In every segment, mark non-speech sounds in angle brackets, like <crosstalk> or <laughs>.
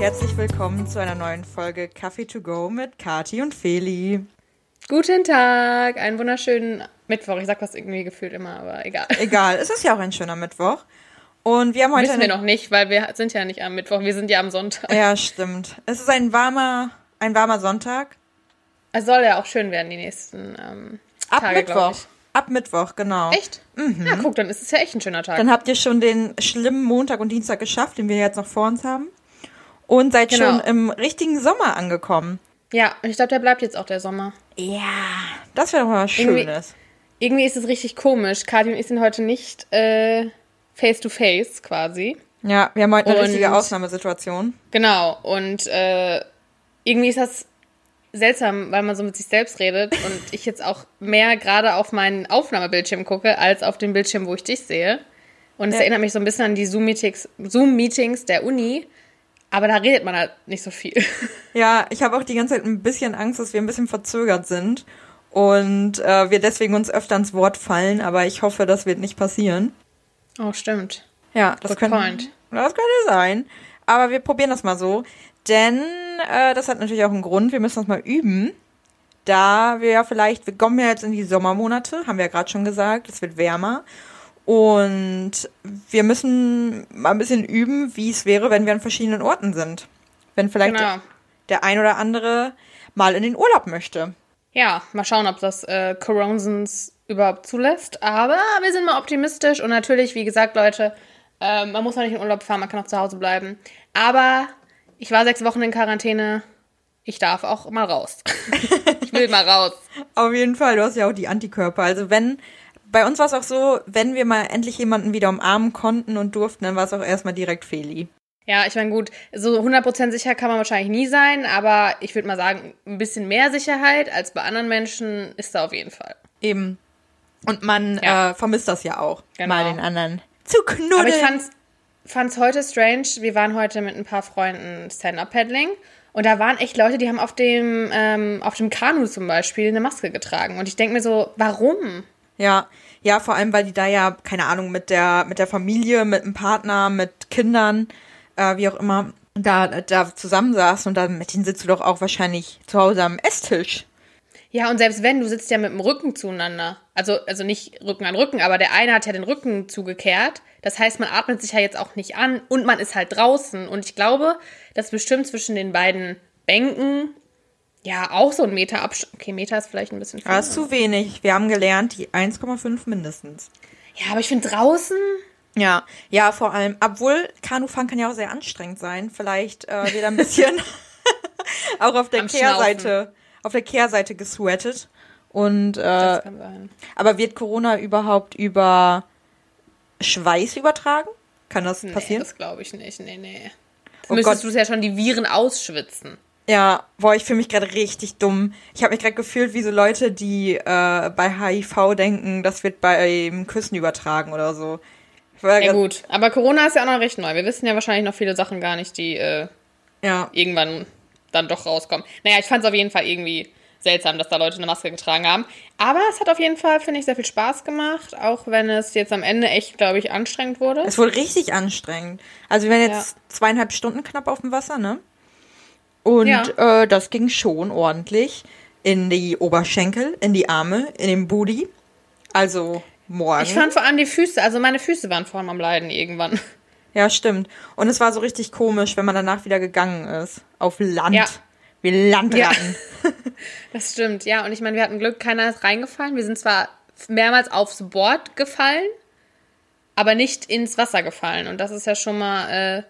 herzlich willkommen zu einer neuen Folge Kaffee to go mit Kati und Feli. Guten Tag, einen wunderschönen Mittwoch. Ich sag das irgendwie gefühlt immer, aber egal. Egal, es ist ja auch ein schöner Mittwoch. Und wir haben heute. Wissen wir noch nicht, weil wir sind ja nicht am Mittwoch, wir sind ja am Sonntag. Ja, stimmt. Es ist ein warmer, ein warmer Sonntag. Es soll ja auch schön werden, die nächsten ähm, Ab Tage, Mittwoch. Ab Mittwoch, genau. Echt? Ja, guck, dann ist es ja echt ein schöner Tag. Dann habt ihr schon den schlimmen Montag und Dienstag geschafft, den wir jetzt noch vor uns haben. Und seid Genau. schon im richtigen Sommer angekommen. ja, ich glaube, der bleibt jetzt auch der Sommer. Ja, das wäre doch mal was Irgendwie- Schönes. Irgendwie ist es richtig komisch. Kathi und ich sind heute nicht äh, face to face quasi. Ja, wir haben heute eine Und- richtige Ausnahmesituation. Genau, und äh, irgendwie ist das seltsam, weil man so mit sich selbst redet und <laughs> ich jetzt auch mehr gerade auf meinen Aufnahmebildschirm gucke, als auf den Bildschirm, wo ich dich sehe. Und es Ja. erinnert mich so ein bisschen an die Zoom-Meetings Zoom-Meetings der Uni, aber da redet man halt nicht so viel. <laughs> Ja, ich habe auch die ganze Zeit ein bisschen Angst, dass wir ein bisschen verzögert sind und äh, wir deswegen uns öfter ins Wort fallen, aber ich hoffe, das wird nicht passieren. Oh, stimmt. Ja, das Good könnte, point. das könnte sein. Aber wir probieren das mal so, denn äh, das hat natürlich auch einen Grund. Wir müssen das mal üben, da wir ja vielleicht, wir kommen ja jetzt in die Sommermonate, haben wir ja gerade schon gesagt, es wird wärmer. Und wir müssen mal ein bisschen üben, wie es wäre, wenn wir an verschiedenen Orten sind. Wenn vielleicht Genau. der ein oder andere mal in den Urlaub möchte. Ja, mal schauen, ob das äh, Coronsons überhaupt zulässt. Aber wir sind mal optimistisch und natürlich, wie gesagt, Leute, äh, man muss noch nicht in Urlaub fahren, man kann auch zu Hause bleiben. Aber ich war sechs Wochen in Quarantäne. Ich darf auch mal raus. <laughs> ich will mal raus. Auf jeden Fall, du hast ja auch die Antikörper. Also wenn, bei uns war es auch so, wenn wir mal endlich jemanden wieder umarmen konnten und durften, dann war es auch erstmal direkt Feli. Ja, ich meine, gut, so 100% sicher kann man wahrscheinlich nie sein, aber ich würde mal sagen, ein bisschen mehr Sicherheit als bei anderen Menschen ist da auf jeden Fall. Eben. Und man Ja. äh, vermisst das ja auch, Genau. mal den anderen zu knuddeln. Aber ich fand's, fand's heute strange. Wir waren heute mit ein paar Freunden Stand-Up-Paddling und da waren echt Leute, die haben auf dem, ähm, auf dem Kanu zum Beispiel eine Maske getragen. Und ich denke mir so, warum? Ja, ja, vor allem, weil die da ja, keine Ahnung, mit der, mit der Familie, mit dem Partner, mit Kindern, äh, wie auch immer, da, da zusammensaßen und dann mit denen sitzt du doch auch wahrscheinlich zu Hause am Esstisch. Ja, und selbst wenn, du sitzt ja mit dem Rücken zueinander. Also, also nicht Rücken an Rücken, aber der eine hat ja den Rücken zugekehrt. Das heißt, man atmet sich ja jetzt auch nicht an und man ist halt draußen. Und ich glaube, dass bestimmt zwischen den beiden Bänken ja auch so ein Meter Abstand. Okay, Meter ist vielleicht ein bisschen viel. Aber das ist zu wenig. Wir haben gelernt, die 1,5 mindestens. Ja, aber ich finde draußen. Ja, ja, vor allem, obwohl Kanufahren kann ja auch sehr anstrengend sein. Vielleicht äh, wird ein bisschen <laughs> auch auf der Am Kehrseite, auf der Kehrseite gesweatet. Und äh, Das kann sein. aber wird Corona überhaupt über Schweiß übertragen? Kann das Nee, passieren? das glaube ich nicht. Nee, nee. Oh Müsstest du ja schon die Viren ausschwitzen. Ja, boah, ich fühle mich gerade richtig dumm. Ich habe mich gerade gefühlt wie so Leute, die äh, bei HIV denken, das wird beim Küssen übertragen oder so. Ja gut, aber Corona ist ja auch noch recht neu. Wir wissen ja wahrscheinlich noch viele Sachen gar nicht, die äh, Ja, irgendwann dann doch rauskommen. Naja, ich fand es auf jeden Fall irgendwie seltsam, dass da Leute eine Maske getragen haben. Aber es hat auf jeden Fall, finde ich, sehr viel Spaß gemacht, auch wenn es jetzt am Ende echt, glaube ich, anstrengend wurde. es wurde richtig anstrengend. Also wir waren jetzt zweieinhalb Stunden knapp auf dem Wasser, ne? Und Ja. äh, das ging schon ordentlich in die Oberschenkel, in die Arme, in den Booty. Also morgen. Ich fand vor allem die Füße, also meine Füße waren vor allem am Leiden irgendwann. <laughs> Ja, stimmt. Und es war so richtig komisch, wenn man danach wieder gegangen ist. Auf Land. Ja. Wie Landratten. <laughs> Das stimmt, ja. Und ich meine, wir hatten Glück, keiner ist reingefallen. Wir sind zwar mehrmals aufs Board gefallen, aber nicht ins Wasser gefallen. Und das ist ja schon mal, äh,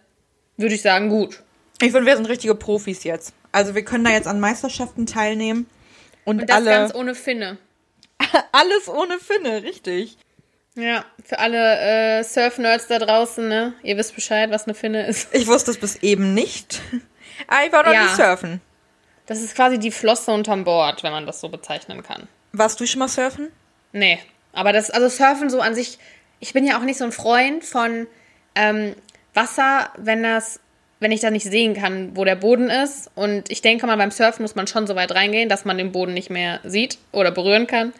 würde ich sagen, gut. Ich finde, wir sind richtige Profis jetzt. Also wir können da jetzt an Meisterschaften teilnehmen. Und, Und das alle. ganz ohne Finne. <laughs> alles ohne Finne, richtig. Ja, für alle äh, Surf-Nerds da draußen, ne? Ihr wisst Bescheid, was eine Finne ist. Ich wusste es bis eben nicht. Aber ich war noch Ja. nie surfen. Das ist quasi die Flosse unterm Board, wenn man das so bezeichnen kann. Warst du schon mal surfen? Nee, aber das, also Surfen so an sich, ich bin ja auch nicht so ein Freund von ähm, Wasser, wenn das, wenn ich da nicht sehen kann, wo der Boden ist. Und ich denke mal, beim Surfen muss man schon so weit reingehen, dass man den Boden nicht mehr sieht oder berühren kann.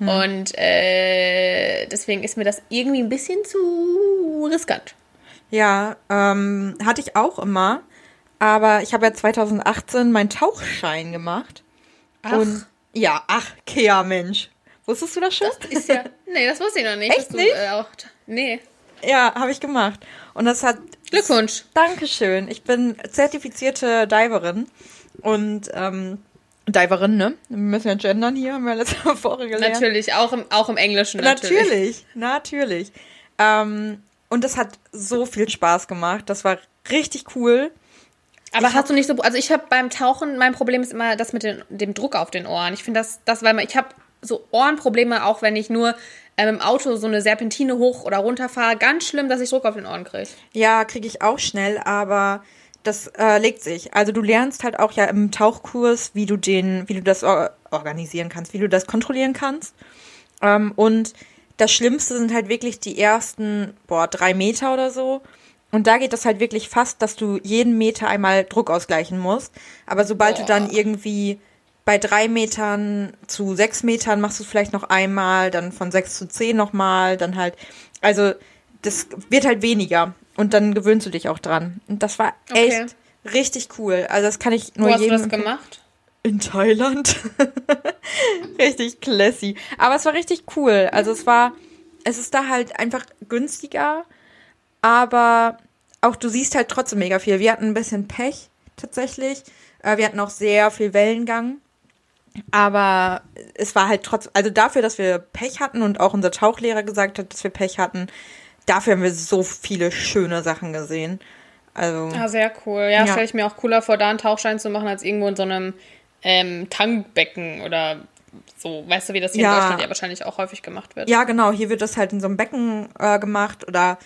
Und äh, deswegen ist mir das irgendwie ein bisschen zu riskant. Ja, ähm, hatte ich auch immer. aber ich habe ja 2018 meinen Tauchschein gemacht. Ach. Und ja, ach, Kea, Mensch. Wusstest du das schon? Ist ja. Nee, das wusste ich noch nicht. Echt du, nicht? Äh, auch, nee. Ja, habe ich gemacht. Und das hat. Glückwunsch. Dankeschön. Ich bin zertifizierte Diverin. Und, ähm, Diverin, ne? Wir müssen ja gendern hier, haben wir letzte Woche gelernt. Natürlich, auch im, auch im Englischen natürlich. Natürlich, natürlich. Ähm, und das hat so viel Spaß gemacht. Das war richtig cool. Aber Ich hast du nicht so, also ich habe beim Tauchen, mein Problem ist immer das mit den, dem Druck auf den Ohren. Ich finde das, das, weil man, ich habe so Ohrenprobleme, auch wenn ich nur ähm, im Auto so eine Serpentine hoch oder runter fahre. Ganz schlimm, dass ich Druck auf den Ohren kriege. Ja, kriege ich auch schnell, aber das äh, legt sich. Also du lernst halt auch ja im Tauchkurs, wie du den, wie du das or organisieren kannst, wie du das kontrollieren kannst. Ähm, und das Schlimmste sind halt wirklich die ersten, boah, drei Meter oder so. Und da geht das halt wirklich fast, dass du jeden Meter einmal Druck ausgleichen musst. Aber sobald du Boah. dann irgendwie bei drei Metern zu sechs Metern machst du es vielleicht noch einmal, dann von sechs zu zehn nochmal, dann halt, also das wird halt weniger und dann gewöhnst du dich auch dran. Und das war Okay. echt richtig cool. Also das kann ich nur Wo hast du jedem das empfehlen. gemacht? In Thailand. <laughs> richtig classy. Aber es war richtig cool. Also es war, es ist da halt einfach günstiger, aber auch du siehst halt trotzdem mega viel. Wir hatten ein bisschen Pech tatsächlich. Äh, Wir hatten auch sehr viel Wellengang. Aber es war halt trotzdem, also dafür, dass wir Pech hatten und auch unser Tauchlehrer gesagt hat, dass wir Pech hatten, dafür haben wir so viele schöne Sachen gesehen. Also, Ah, sehr cool. Ja, Ja. stelle ich mir auch cooler vor, da einen Tauchschein zu machen, als irgendwo in so einem ähm, Tankbecken oder so. Weißt du, wie das hier Ja. in Deutschland ja wahrscheinlich auch häufig gemacht wird? Ja, genau. Hier wird das halt in so einem Becken äh, gemacht oder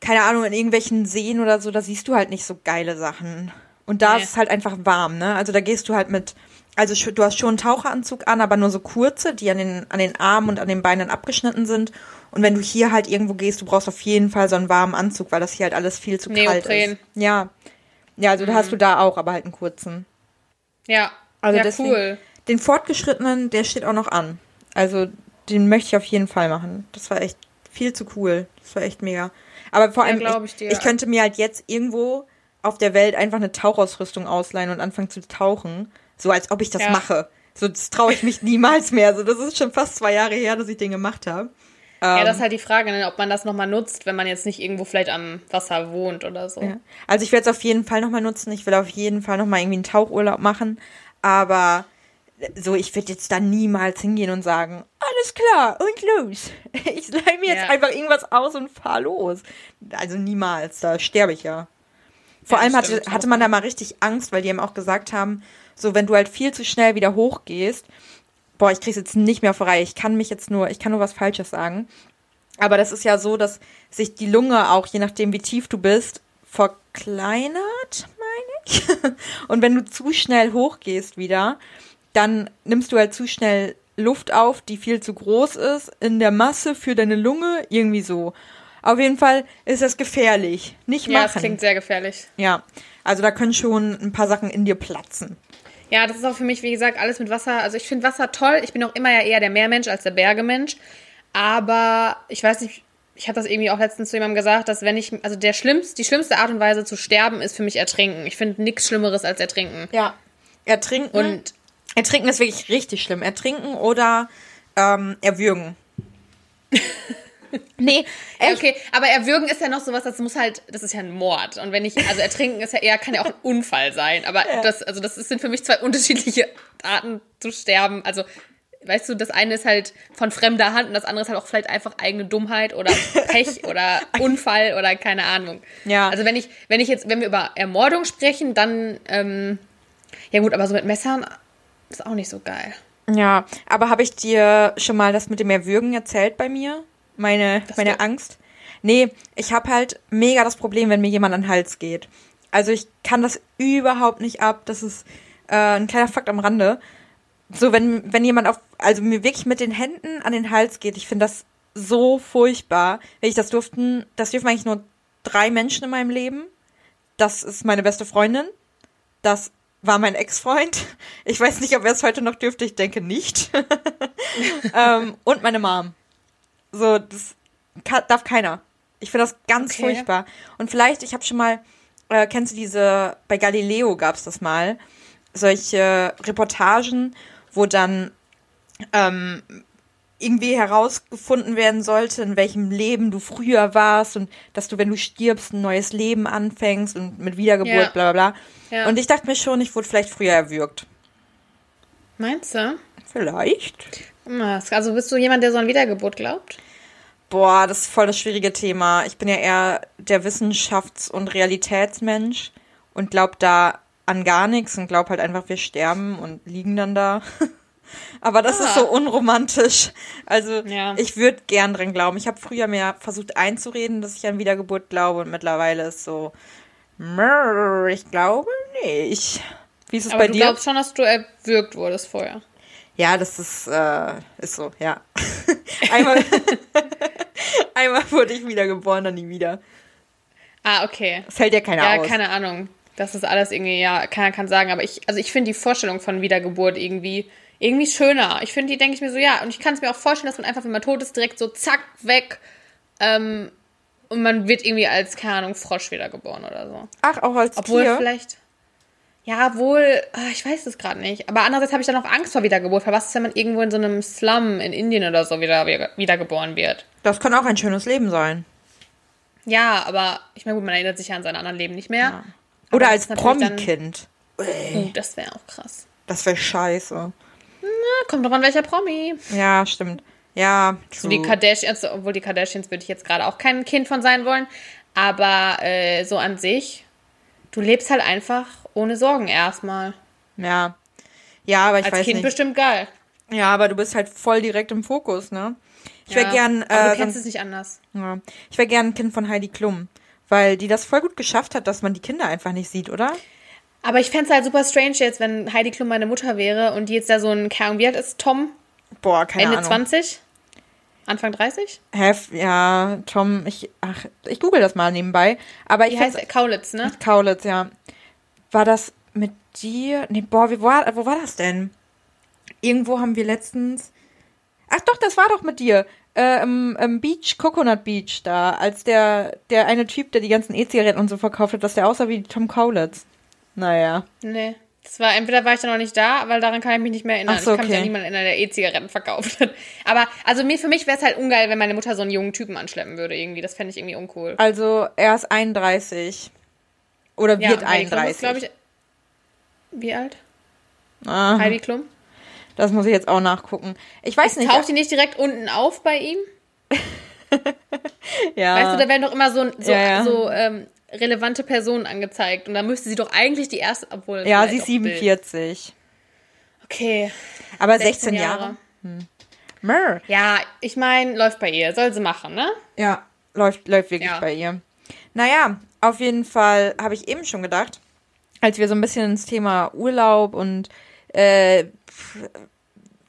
keine Ahnung, in irgendwelchen Seen oder so, da siehst du halt nicht so geile Sachen. Und da Nee. ist es halt einfach warm, ne? Also da gehst du halt mit, also du hast schon einen Taucheranzug an, aber nur so kurze, die an den, an den Armen und an den Beinen abgeschnitten sind. Und wenn du hier halt irgendwo gehst, du brauchst auf jeden Fall so einen warmen Anzug, weil das hier halt alles viel zu kalt Neopren. ist. Ja. Ja, also da hast du da auch, aber halt einen kurzen. Ja, Also ja deswegen, cool. Den Fortgeschrittenen, der steht auch noch an. Also den möchte ich auf jeden Fall machen. Das war echt viel zu cool. Das war echt mega. Aber vor Ja, allem, glaub ich, ich dir. ich könnte mir halt jetzt irgendwo auf der Welt einfach eine Tauchausrüstung ausleihen und anfangen zu tauchen. So als ob ich das Ja. mache. So, das traue ich mich <laughs> niemals mehr. So, das ist schon fast zwei Jahre her, dass ich den gemacht habe. ja, Ähm. das ist halt die Frage, ne, ob man das nochmal nutzt, wenn man jetzt nicht irgendwo vielleicht am Wasser wohnt oder so. Ja. Also ich werde es auf jeden Fall nochmal nutzen. Ich will auf jeden Fall nochmal irgendwie einen Tauchurlaub machen. Aber so, ich würde jetzt da niemals hingehen und sagen, alles klar und los. <laughs> Ich leih mir jetzt Ja. einfach irgendwas aus und fahr los. Also niemals, da sterbe ich ja. Vor Ja, allem hatte, hatte man da mal richtig Angst, weil die eben auch gesagt haben, so wenn du halt viel zu schnell wieder hochgehst, boah, ich krieg's jetzt nicht mehr vorbei. Ich kann mich jetzt nur, ich kann nur was Falsches sagen. Aber das ist ja so, dass sich die Lunge auch, je nachdem wie tief du bist, verkleinert, meine ich. <laughs> Und wenn du zu schnell hochgehst wieder, dann nimmst du halt zu schnell Luft auf, die viel zu groß ist in der Masse für deine Lunge, irgendwie so. Auf jeden Fall ist das gefährlich. Nicht Ja, das machen. klingt sehr gefährlich. ja, also da können schon ein paar Sachen in dir platzen. Ja, das ist auch für mich, wie gesagt, alles mit Wasser. Also ich finde Wasser toll. Ich bin auch immer ja eher der Meermensch als der Bergemensch. Aber ich weiß nicht, ich habe das irgendwie auch letztens zu jemandem gesagt, dass wenn ich, also der schlimmste, die schlimmste Art und Weise zu sterben ist für mich Ertrinken. Ich finde nichts Schlimmeres als Ertrinken. Ja. Ertrinken. Und Ertrinken ist wirklich richtig schlimm. Ertrinken oder ähm, erwürgen. <laughs> <laughs> nee, Ja, okay, aber erwürgen ist ja noch sowas, das muss halt, das ist ja ein Mord. Und wenn ich, also ertrinken ist ja eher, kann ja auch ein Unfall sein. Aber das, also das sind für mich zwei unterschiedliche Arten zu sterben. Also, weißt du, das eine ist halt von fremder Hand und das andere ist halt auch vielleicht einfach eigene Dummheit oder <laughs> Pech oder Unfall oder keine Ahnung. Ja. Also wenn ich, wenn ich jetzt, wenn wir über Ermordung sprechen, dann, ähm, ja gut, aber so mit Messern ist auch nicht so geil. Ja, aber habe ich dir schon mal das mit dem Erwürgen erzählt bei mir? Meine, meine Angst? Nee, ich habe halt mega das Problem, wenn mir jemand an den Hals geht. Also ich kann das überhaupt nicht ab. Das ist äh, ein kleiner Fakt am Rande. So, wenn, wenn jemand auf, also mir wirklich mit den Händen an den Hals geht, ich finde das so furchtbar. Wenn ich das durften, das dürfen eigentlich nur drei Menschen in meinem Leben. Das ist meine beste Freundin. Das war mein Ex-Freund. Ich weiß nicht, ob er es heute noch dürfte. Ich denke nicht. <laughs> ähm, und meine Mom. So, das kann, darf keiner. Ich finde das ganz Okay. furchtbar. Und vielleicht, ich habe schon mal äh, kennst du diese, bei Galileo gab es das mal, solche Reportagen, wo dann ähm, irgendwie herausgefunden werden sollte, in welchem Leben du früher warst und dass du, wenn du stirbst, ein neues Leben anfängst und mit Wiedergeburt, Ja. bla bla bla. Ja. Und ich dachte mir schon, ich wurde vielleicht früher erwürgt. Meinst du? Vielleicht. Also bist du jemand, der so an Wiedergeburt glaubt? Boah, das ist voll das schwierige Thema. Ich bin ja eher der Wissenschafts- und Realitätsmensch und glaub da an gar nichts und glaub halt einfach, wir sterben und liegen dann da. <laughs> Aber das ist Ah. so unromantisch. Also Ja. ich würde gern dran glauben. Ich habe früher mir versucht einzureden, dass ich an Wiedergeburt glaube und mittlerweile ist so, "Mrr, ich glaube nicht. Wie ist es Aber bei du dir? glaubst schon, dass du erwürgt wurdest vorher. Ja, das ist, äh, ist so, ja. <laughs> einmal, <laughs> einmal wurde ich wiedergeboren, dann nie wieder. Ah, okay. Das hält ja keiner Ja, aus. keine Ahnung. Das ist alles irgendwie, ja, keiner kann sagen, aber ich, also ich finde die Vorstellung von Wiedergeburt irgendwie, irgendwie schöner. Ich finde die, denke ich mir so, ja, und ich kann es mir auch vorstellen, dass man einfach, wenn man tot ist, direkt so zack, weg, ähm, und man wird irgendwie als, keine Ahnung, Frosch wiedergeboren oder so. Ach, auch als Obwohl Tier? vielleicht, ja, wohl, ah, ich weiß es gerade nicht. Aber andererseits habe ich dann auch Angst vor Wiedergeburt. Weil was ist, wenn man irgendwo in so einem Slum in Indien oder so wieder, wiedergeboren wird? Das kann auch ein schönes Leben sein. Ja, aber ich meine, gut, man erinnert sich ja an sein anderen Leben nicht mehr. Oder das als Promi-Kind. Uh, das wäre auch krass. Das wäre scheiße. Na, kommt drauf an, welcher Promi. Ja, stimmt. Ja, So die true. Kardashians, obwohl die Kardashians würde ich jetzt gerade auch kein Kind von sein wollen. Aber äh, so an sich, du lebst halt einfach ohne Sorgen erstmal. Ja. Ja, aber ich Als weiß Kind nicht. bestimmt geil. Ja, aber du bist halt voll direkt im Fokus, ne? Ich wäre Ja, gern, aber äh, du kennst sonst, es nicht anders. ja. ich wäre gern ein Kind von Heidi Klum, weil die das voll gut geschafft hat, dass man die Kinder einfach nicht sieht, oder? Aber ich fände es halt super strange jetzt, wenn Heidi Klum meine Mutter wäre und die jetzt da so ein, Ahnung, wie alt ist Tom? Boah, keine Ende Ahnung. 20? Anfang 30? Hef, ja, Tom, ich, ach, ich google das mal nebenbei. Aber ich Wie heißt? Kaulitz, ne? Kaulitz, ja. War das mit dir? Nee, boah, wie war, wo war das denn? Irgendwo haben wir letztens. Ach doch, das war doch mit dir. Äh, im, im Beach, Coconut Beach da, als der, der eine Typ, der die ganzen E-Zigaretten und so verkauft hat, dass der aussah wie Tom Kaulitz. Naja. Nee. Das war, entweder war ich da noch nicht da, weil daran kann ich mich nicht mehr erinnern. Ach so, Ich kann mich okay. an niemanden erinnern, der E-Zigaretten verkauft hat. Aber, also mir, für mich wäre es halt ungeil, wenn meine Mutter so einen jungen Typen anschleppen würde, irgendwie. Das fände ich irgendwie uncool. Also, er ist 31. Oder wird Heidi Klum 31. ist, ich. Wie alt? ah, Heidi Klum? das muss ich jetzt auch nachgucken. Ich weiß nicht. Taucht die nicht direkt unten auf bei ihm? <laughs> ja. Weißt du, da werden doch immer so, so, Ja, so ähm, relevante Personen angezeigt. Und da müsste sie doch eigentlich die erste, obwohl. ja, sie ist auch Bild. 47. Okay. Aber 16, Jahre. Mrr. Ja, ich meine, läuft bei ihr. Soll sie machen, ne? Ja, läuft, läuft wirklich Ja. bei ihr. Naja, auf jeden Fall habe ich eben schon gedacht, als wir so ein bisschen ins Thema Urlaub und äh,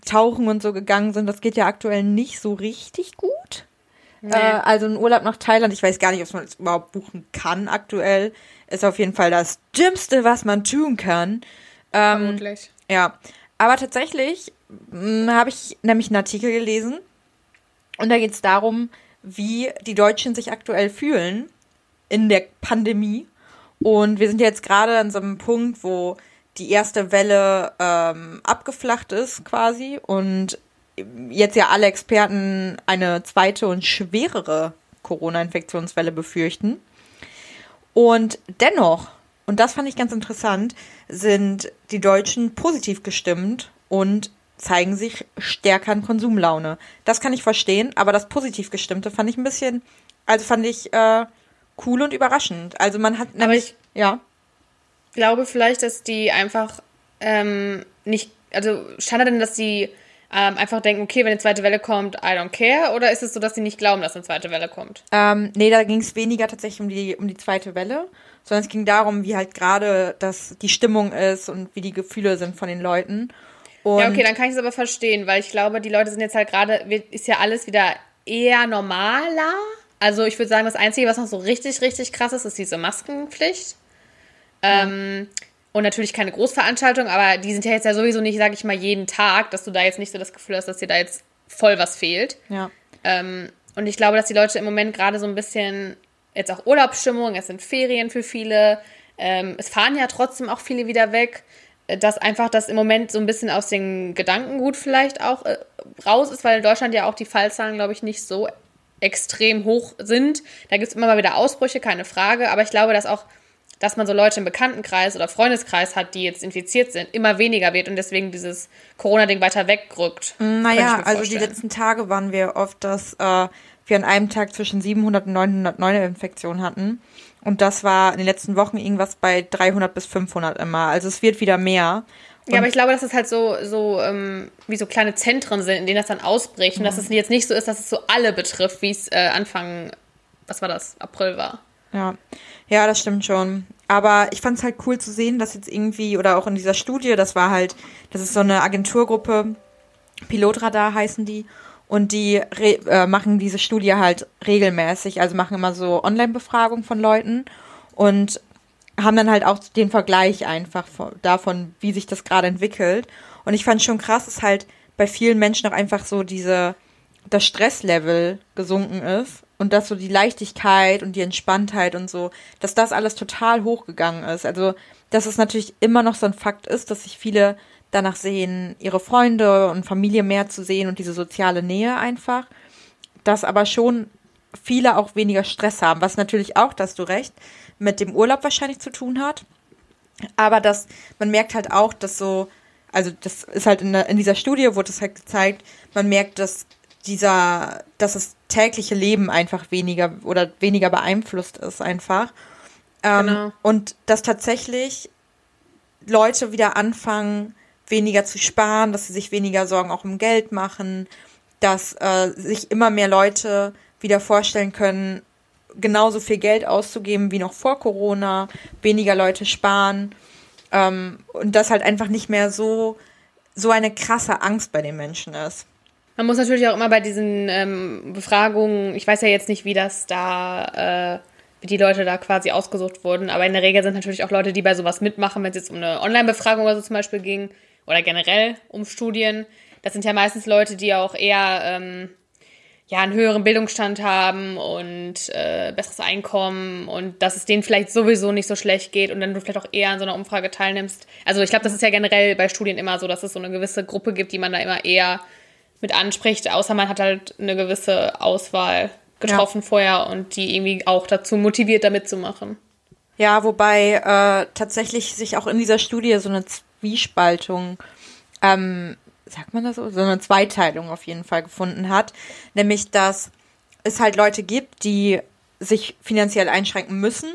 Tauchen und so gegangen sind, das geht ja aktuell nicht so richtig gut. Äh, also ein Urlaub nach Thailand, ich weiß gar nicht, ob man es überhaupt buchen kann aktuell, ist auf jeden Fall das Dümmste, was man tun kann. Ähm, Vermutlich. ja, aber tatsächlich mh, habe ich nämlich einen Artikel gelesen und da geht es darum, wie die Deutschen sich aktuell fühlen in der Pandemie. Und wir sind jetzt gerade an so einem Punkt, wo die erste Welle ähm, abgeflacht ist quasi und jetzt ja alle Experten eine zweite und schwerere Corona-Infektionswelle befürchten. Und dennoch, und das fand ich ganz interessant, sind die Deutschen positiv gestimmt und zeigen sich stärker in Konsumlaune. Das kann ich verstehen, aber das positiv gestimmte fand ich ein bisschen, also fand ich äh, cool und überraschend. Also man hat nämlich, ja, glaube vielleicht, dass die einfach ähm, nicht, also stand da denn, dass die ähm, einfach denken, okay, wenn eine zweite Welle kommt, I don't care, oder ist es so, dass sie nicht glauben, dass eine zweite Welle kommt? ähm, nee, da ging es weniger tatsächlich um die, um die zweite Welle, sondern es ging darum, wie halt gerade das die Stimmung ist und wie die Gefühle sind von den Leuten. Und ja, okay, dann kann ich es aber verstehen, weil ich glaube, die Leute sind jetzt halt gerade, ist ja alles wieder eher normaler. Also ich würde sagen, das Einzige, was noch so richtig, richtig krass ist, ist diese Maskenpflicht. Ähm, und natürlich keine Großveranstaltung, aber die sind ja jetzt ja sowieso nicht, sage ich mal, jeden Tag, dass du da jetzt nicht so das Gefühl hast, dass dir da jetzt voll was fehlt. ja. Ähm, und ich glaube, dass die Leute im Moment gerade so ein bisschen jetzt auch Urlaubsstimmung, es sind Ferien für viele. Ähm, es fahren ja trotzdem auch viele wieder weg. Äh, dass einfach das im Moment so ein bisschen aus den Gedankengut vielleicht auch äh, raus ist, weil in Deutschland ja auch die Fallzahlen, glaube ich, nicht so extrem hoch sind. Da gibt es immer mal wieder Ausbrüche, keine Frage. Aber ich glaube, dass auch, dass man so Leute im Bekanntenkreis oder Freundeskreis hat, die jetzt infiziert sind, immer weniger wird und deswegen dieses Corona-Ding weiter wegrückt. Naja, also die letzten Tage waren wir oft, dass äh, wir an einem Tag zwischen 700 und 900 neue Infektionen hatten. Und das war in den letzten Wochen irgendwas bei 300 bis 500 immer. Also es wird wieder mehr. Und ja, aber ich glaube, dass es halt so, so ähm, wie so kleine Zentren sind, in denen das dann ausbricht. Und dass es jetzt nicht so ist, dass es so alle betrifft, wie es äh, Anfang, was war das, April war. Ja, ja, das stimmt schon. Aber ich fand es halt cool zu sehen, dass jetzt irgendwie, oder auch in dieser Studie, das war halt, das ist so eine Agenturgruppe, Pilotradar heißen die. Und die äh, machen diese Studie halt regelmäßig, also machen immer so Online-Befragungen von Leuten und haben dann halt auch den Vergleich einfach von, davon, wie sich das gerade entwickelt. Und ich fand schon krass, dass halt bei vielen Menschen auch einfach so diese, das Stresslevel gesunken ist und dass so die Leichtigkeit und die Entspanntheit und so, dass das alles total hochgegangen ist. Also, dass es natürlich immer noch so ein Fakt ist, dass sich viele danach sehen, ihre Freunde und Familie mehr zu sehen und diese soziale Nähe einfach. Dass aber schon viele auch weniger Stress haben, was natürlich auch, dass du recht, mit dem Urlaub wahrscheinlich zu tun hat. Aber dass man merkt halt auch, dass so, also das ist halt in, der, in dieser Studie wurde es halt gezeigt, man merkt, dass dieser, dass das tägliche Leben einfach weniger oder weniger beeinflusst ist einfach. Ähm, genau. Und dass tatsächlich Leute wieder anfangen, weniger zu sparen, dass sie sich weniger Sorgen auch um Geld machen, dass äh, sich immer mehr Leute wieder vorstellen können, genauso viel Geld auszugeben wie noch vor Corona, weniger Leute sparen ähm, und dass halt einfach nicht mehr so so eine krasse Angst bei den Menschen ist. Man muss natürlich auch immer bei diesen ähm, Befragungen, ich weiß ja jetzt nicht, wie das da, äh, wie die Leute da quasi ausgesucht wurden, aber in der Regel sind natürlich auch Leute, die bei sowas mitmachen, wenn es jetzt um eine Online-Befragung oder so zum Beispiel ging, oder generell um Studien. Das sind ja meistens Leute, die auch eher ähm, ja, einen höheren Bildungsstand haben und äh, besseres Einkommen und dass es denen vielleicht sowieso nicht so schlecht geht und dann du vielleicht auch eher an so einer Umfrage teilnimmst. Also ich glaube, das ist ja generell bei Studien immer so, dass es so eine gewisse Gruppe gibt, die man da immer eher mit anspricht, außer man hat halt eine gewisse Auswahl getroffen ja. vorher und die irgendwie auch dazu motiviert, da mitzumachen. Ja, wobei äh, tatsächlich sich auch in dieser Studie so eine Zwiespaltung, ähm, sagt man das so, so eine Zweiteilung auf jeden Fall gefunden hat. Nämlich, dass es halt Leute gibt, die sich finanziell einschränken müssen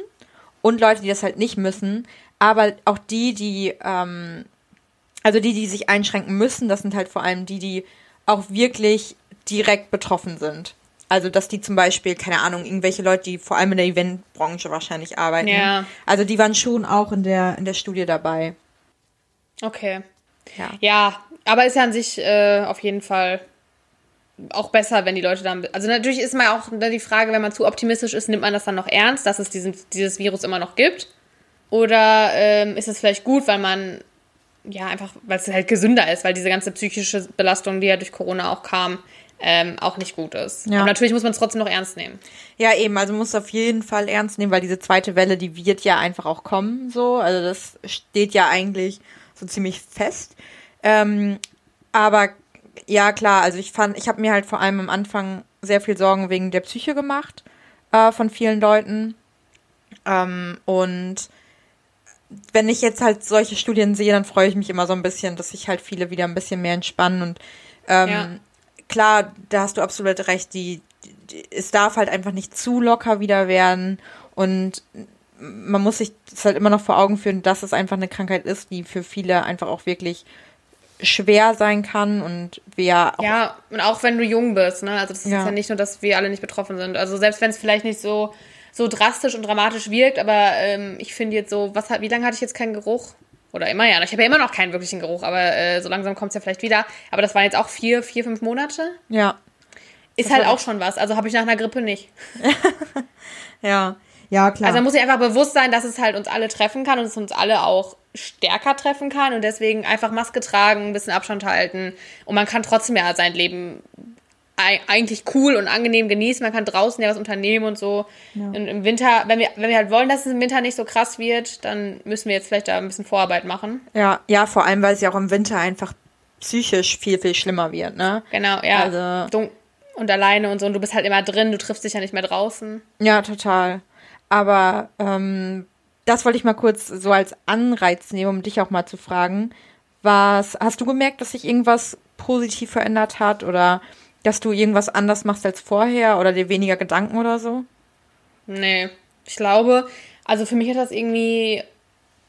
und Leute, die das halt nicht müssen. Aber auch die, die, ähm, also die, die sich einschränken müssen, das sind halt vor allem die, die auch wirklich direkt betroffen sind. Also, dass die zum Beispiel, keine Ahnung, irgendwelche Leute, die vor allem in der Eventbranche wahrscheinlich arbeiten. Ja. Also, die waren schon auch in der, in der Studie dabei. Okay. Ja. Ja, aber ist ja an sich äh, auf jeden Fall auch besser, wenn die Leute dann. Also natürlich ist mal auch die Frage, wenn man zu optimistisch ist, nimmt man das dann noch ernst, dass es diesen, dieses Virus immer noch gibt? Oder ähm, ist es vielleicht gut, weil man ja einfach, weil es halt gesünder ist, weil diese ganze psychische Belastung, die ja durch Corona auch kam, ähm, auch nicht gut ist. Ja. Aber natürlich muss man es trotzdem noch ernst nehmen. Ja, eben, also man muss auf jeden Fall ernst nehmen, weil diese zweite Welle, die wird ja einfach auch kommen, so. Also das steht ja eigentlich so ziemlich fest. Ähm, aber ja, klar, also ich fand, ich habe mir halt vor allem am Anfang sehr viel Sorgen wegen der Psyche gemacht äh, von vielen Leuten. Ähm, und wenn ich jetzt halt solche Studien sehe, dann freue ich mich immer so ein bisschen, dass sich halt viele wieder ein bisschen mehr entspannen. Und ähm, ja. klar, da hast du absolut recht, die, die, es darf halt einfach nicht zu locker wieder werden. Und man muss sich das halt immer noch vor Augen führen, dass es einfach eine Krankheit ist, die für viele einfach auch wirklich schwer sein kann und wir auch ja und auch wenn du jung bist ne? Also das ist ja, ja nicht nur dass wir alle nicht betroffen sind. Also selbst wenn es vielleicht nicht so so drastisch und dramatisch wirkt aber ähm, ich finde jetzt so was wie lange hatte ich jetzt keinen Geruch? Oder immer ja. Ich habe ja immer noch keinen wirklichen Geruch aber äh, so langsam kommt es ja vielleicht wieder. Aber das waren jetzt auch vier vier fünf Monate? Ja. Ist halt auch schon was. Also habe ich nach einer Grippe nicht. <laughs> Ja. Ja, klar. Also man muss sich einfach bewusst sein, dass es halt uns alle treffen kann und es uns alle auch stärker treffen kann und deswegen einfach Maske tragen, ein bisschen Abstand halten und man kann trotzdem ja sein Leben eigentlich cool und angenehm genießen. Man kann draußen ja was unternehmen und so. Ja. Und im Winter, wenn wir, wenn wir halt wollen, dass es im Winter nicht so krass wird, dann müssen wir jetzt vielleicht da ein bisschen Vorarbeit machen. Ja, ja, vor allem, weil es ja auch im Winter einfach psychisch viel, viel schlimmer wird, ne? Genau, ja. Also, und alleine und so. Und du bist halt immer drin, du triffst dich ja nicht mehr draußen. Ja, total. Aber ähm, das wollte ich mal kurz so als Anreiz nehmen, um dich auch mal zu fragen. Was, hast du gemerkt, dass sich irgendwas positiv verändert hat oder dass du irgendwas anders machst als vorher oder dir weniger Gedanken oder so? Nee, ich glaube, also für mich hat das irgendwie,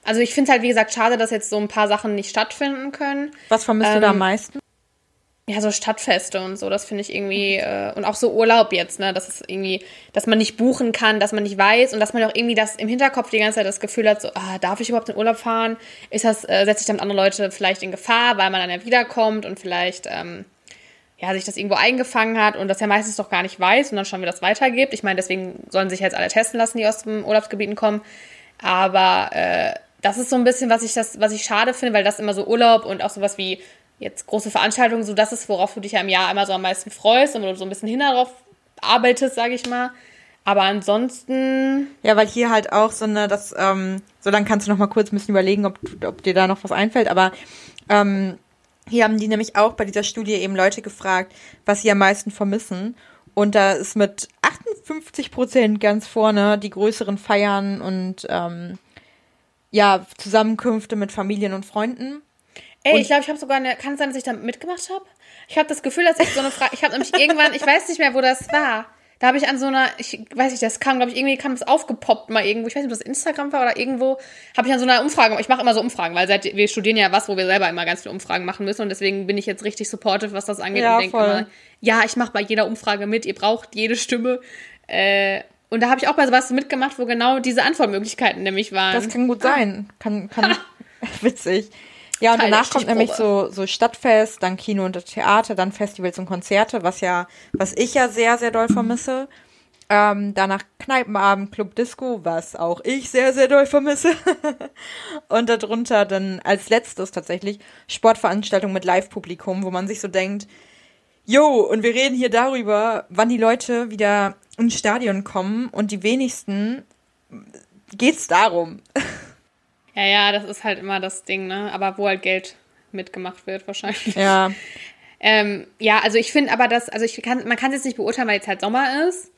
also ich finde es halt, wie gesagt, schade, dass jetzt so ein paar Sachen nicht stattfinden können. Was vermisst ähm, du da am ähm, meisten? Ja, so Stadtfeste und so, das finde ich irgendwie, äh, und auch so Urlaub jetzt, ne, das ist irgendwie, dass man nicht buchen kann, dass man nicht weiß und dass man auch irgendwie das im Hinterkopf die ganze Zeit das Gefühl hat, so, ah, darf ich überhaupt in Urlaub fahren? Ist das, äh, setzt sich damit andere Leute vielleicht in Gefahr, weil man dann ja wiederkommt und vielleicht, ähm, ja, sich das irgendwo eingefangen hat und das ja meistens doch gar nicht weiß und dann schon wieder das weitergibt. Ich meine, deswegen sollen sich jetzt alle testen lassen, die aus den Urlaubsgebieten kommen. Aber äh, das ist so ein bisschen, was ich das, was ich schade finde, weil das immer so Urlaub und auch sowas wie jetzt große Veranstaltungen, so das ist, worauf du dich ja im Jahr immer so am meisten freust und wo du so ein bisschen hin darauf arbeitest, sage ich mal. Aber ansonsten. Ja, weil hier halt auch so eine, das, ähm, so dann kannst du noch mal kurz ein bisschen überlegen, ob, ob dir da noch was einfällt, aber ähm, hier haben die nämlich auch bei dieser Studie eben Leute gefragt, was sie am meisten vermissen. Und da ist mit 58 Prozent ganz vorne die größeren Feiern und ähm, ja, Zusammenkünfte mit Familien und Freunden. Ey, und ich glaube, ich habe sogar eine. Kann es sein, dass ich da mitgemacht habe? Ich habe das Gefühl, dass ich so eine Frage. Ich habe nämlich irgendwann, ich weiß nicht mehr, wo das war. Da habe ich an so einer, ich weiß nicht, das kam, glaube ich, irgendwie kam es aufgepoppt mal irgendwo. Ich weiß nicht, ob das Instagram war oder irgendwo. Habe ich an so einer Umfrage. Ich mache immer so Umfragen, weil seit wir studieren ja was, wo wir selber immer ganz viele Umfragen machen müssen und deswegen bin ich jetzt richtig supportive, was das angeht ja, und denke immer, ja, ich mache bei jeder Umfrage mit. Ihr braucht jede Stimme. Äh, und da habe ich auch bei sowas mitgemacht, wo genau diese Antwortmöglichkeiten nämlich waren. Das kann gut sein. Kann, kann <laughs> witzig. Ja, und danach kommt nämlich so, so Stadtfest, dann Kino und Theater, dann Festivals und Konzerte, was ja, was ich ja sehr, sehr doll vermisse. Ähm, danach Kneipenabend, Club Disco, was auch ich sehr, sehr doll vermisse. <laughs> und darunter dann als letztes tatsächlich Sportveranstaltungen mit Live-Publikum, wo man sich so denkt, jo, und wir reden hier darüber, wann die Leute wieder ins Stadion kommen und die wenigsten geht's darum. <laughs> Ja, ja, das ist halt immer das Ding, ne? Aber wo halt Geld mitgemacht wird, wahrscheinlich. Ja. <laughs> ähm, ja, also ich finde aber, dass, also ich kann, man kann es jetzt nicht beurteilen, weil jetzt halt Sommer ist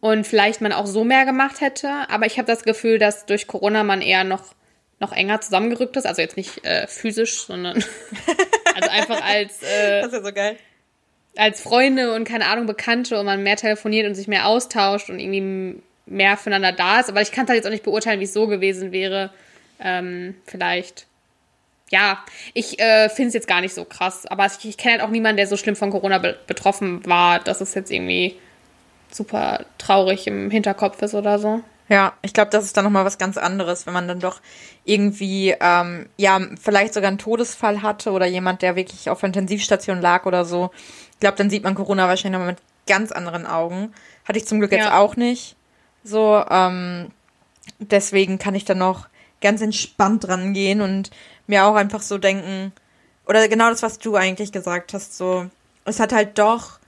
und vielleicht man auch so mehr gemacht hätte. Aber ich habe das Gefühl, dass durch Corona man eher noch, noch enger zusammengerückt ist. Also jetzt nicht äh, physisch, sondern <laughs> also einfach als. Äh, <laughs> das ist ja so geil. Als Freunde und keine Ahnung, Bekannte und man mehr telefoniert und sich mehr austauscht und irgendwie mehr füreinander da ist. Aber ich kann es halt jetzt auch nicht beurteilen, wie es so gewesen wäre ähm, vielleicht. Ja, ich äh, finde es jetzt gar nicht so krass, aber ich, ich kenne halt auch niemanden, der so schlimm von Corona be betroffen war, dass es jetzt irgendwie super traurig im Hinterkopf ist oder so. Ja, ich glaube, das ist dann nochmal was ganz anderes, wenn man dann doch irgendwie, ähm, ja, vielleicht sogar einen Todesfall hatte oder jemand, der wirklich auf Intensivstation lag oder so. Ich glaube, dann sieht man Corona wahrscheinlich nochmal mit ganz anderen Augen. Hatte ich zum Glück jetzt ja. auch nicht. So, ähm, deswegen kann ich dann noch ganz entspannt dran gehen und mir auch einfach so denken, oder genau das, was du eigentlich gesagt hast, so, es hat halt doch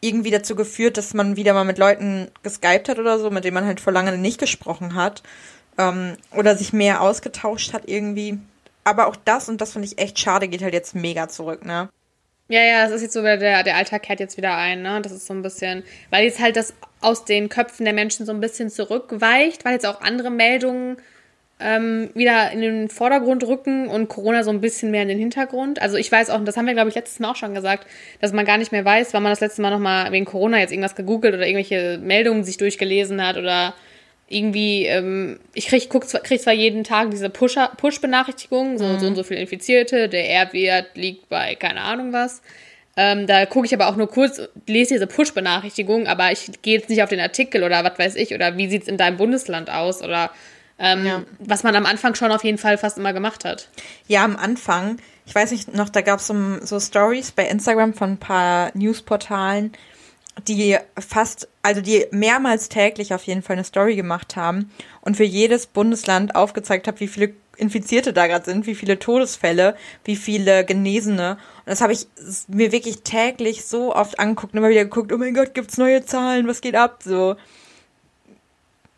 irgendwie dazu geführt, dass man wieder mal mit Leuten geskypt hat oder so, mit denen man halt vor lange nicht gesprochen hat, ähm, oder sich mehr ausgetauscht hat irgendwie. Aber auch das, und das finde ich echt schade, geht halt jetzt mega zurück, ne? Ja, ja, es ist jetzt so, der, der Alltag kehrt jetzt wieder ein, ne? Das ist so ein bisschen, weil jetzt halt das aus den Köpfen der Menschen so ein bisschen zurückweicht, weil jetzt auch andere Meldungen ähm, wieder in den Vordergrund rücken und Corona so ein bisschen mehr in den Hintergrund. Also ich weiß auch, und das haben wir, glaube ich, letztes Mal auch schon gesagt, dass man gar nicht mehr weiß, wann man das letzte Mal nochmal wegen Corona jetzt irgendwas gegoogelt oder irgendwelche Meldungen sich durchgelesen hat oder irgendwie, ähm, ich krieg, guck, krieg zwar jeden Tag diese Push-Benachrichtigungen, so, mhm. so und so viele Infizierte, der R-Wert liegt bei keine Ahnung was. Ähm, da gucke ich aber auch nur kurz, lese diese Push-Benachrichtigung, aber ich gehe jetzt nicht auf den Artikel oder was weiß ich, oder wie sieht's in deinem Bundesland aus oder ähm, ja. Was man am Anfang schon auf jeden Fall fast immer gemacht hat. Ja, am Anfang. Ich weiß nicht noch, da gab es so, so Stories bei Instagram von ein paar Newsportalen, die fast, also die mehrmals täglich auf jeden Fall eine Story gemacht haben und für jedes Bundesland aufgezeigt haben, wie viele Infizierte da gerade sind, wie viele Todesfälle, wie viele Genesene. Und das habe ich mir wirklich täglich so oft angeguckt und immer wieder geguckt, oh mein Gott, gibt's neue Zahlen, was geht ab? So.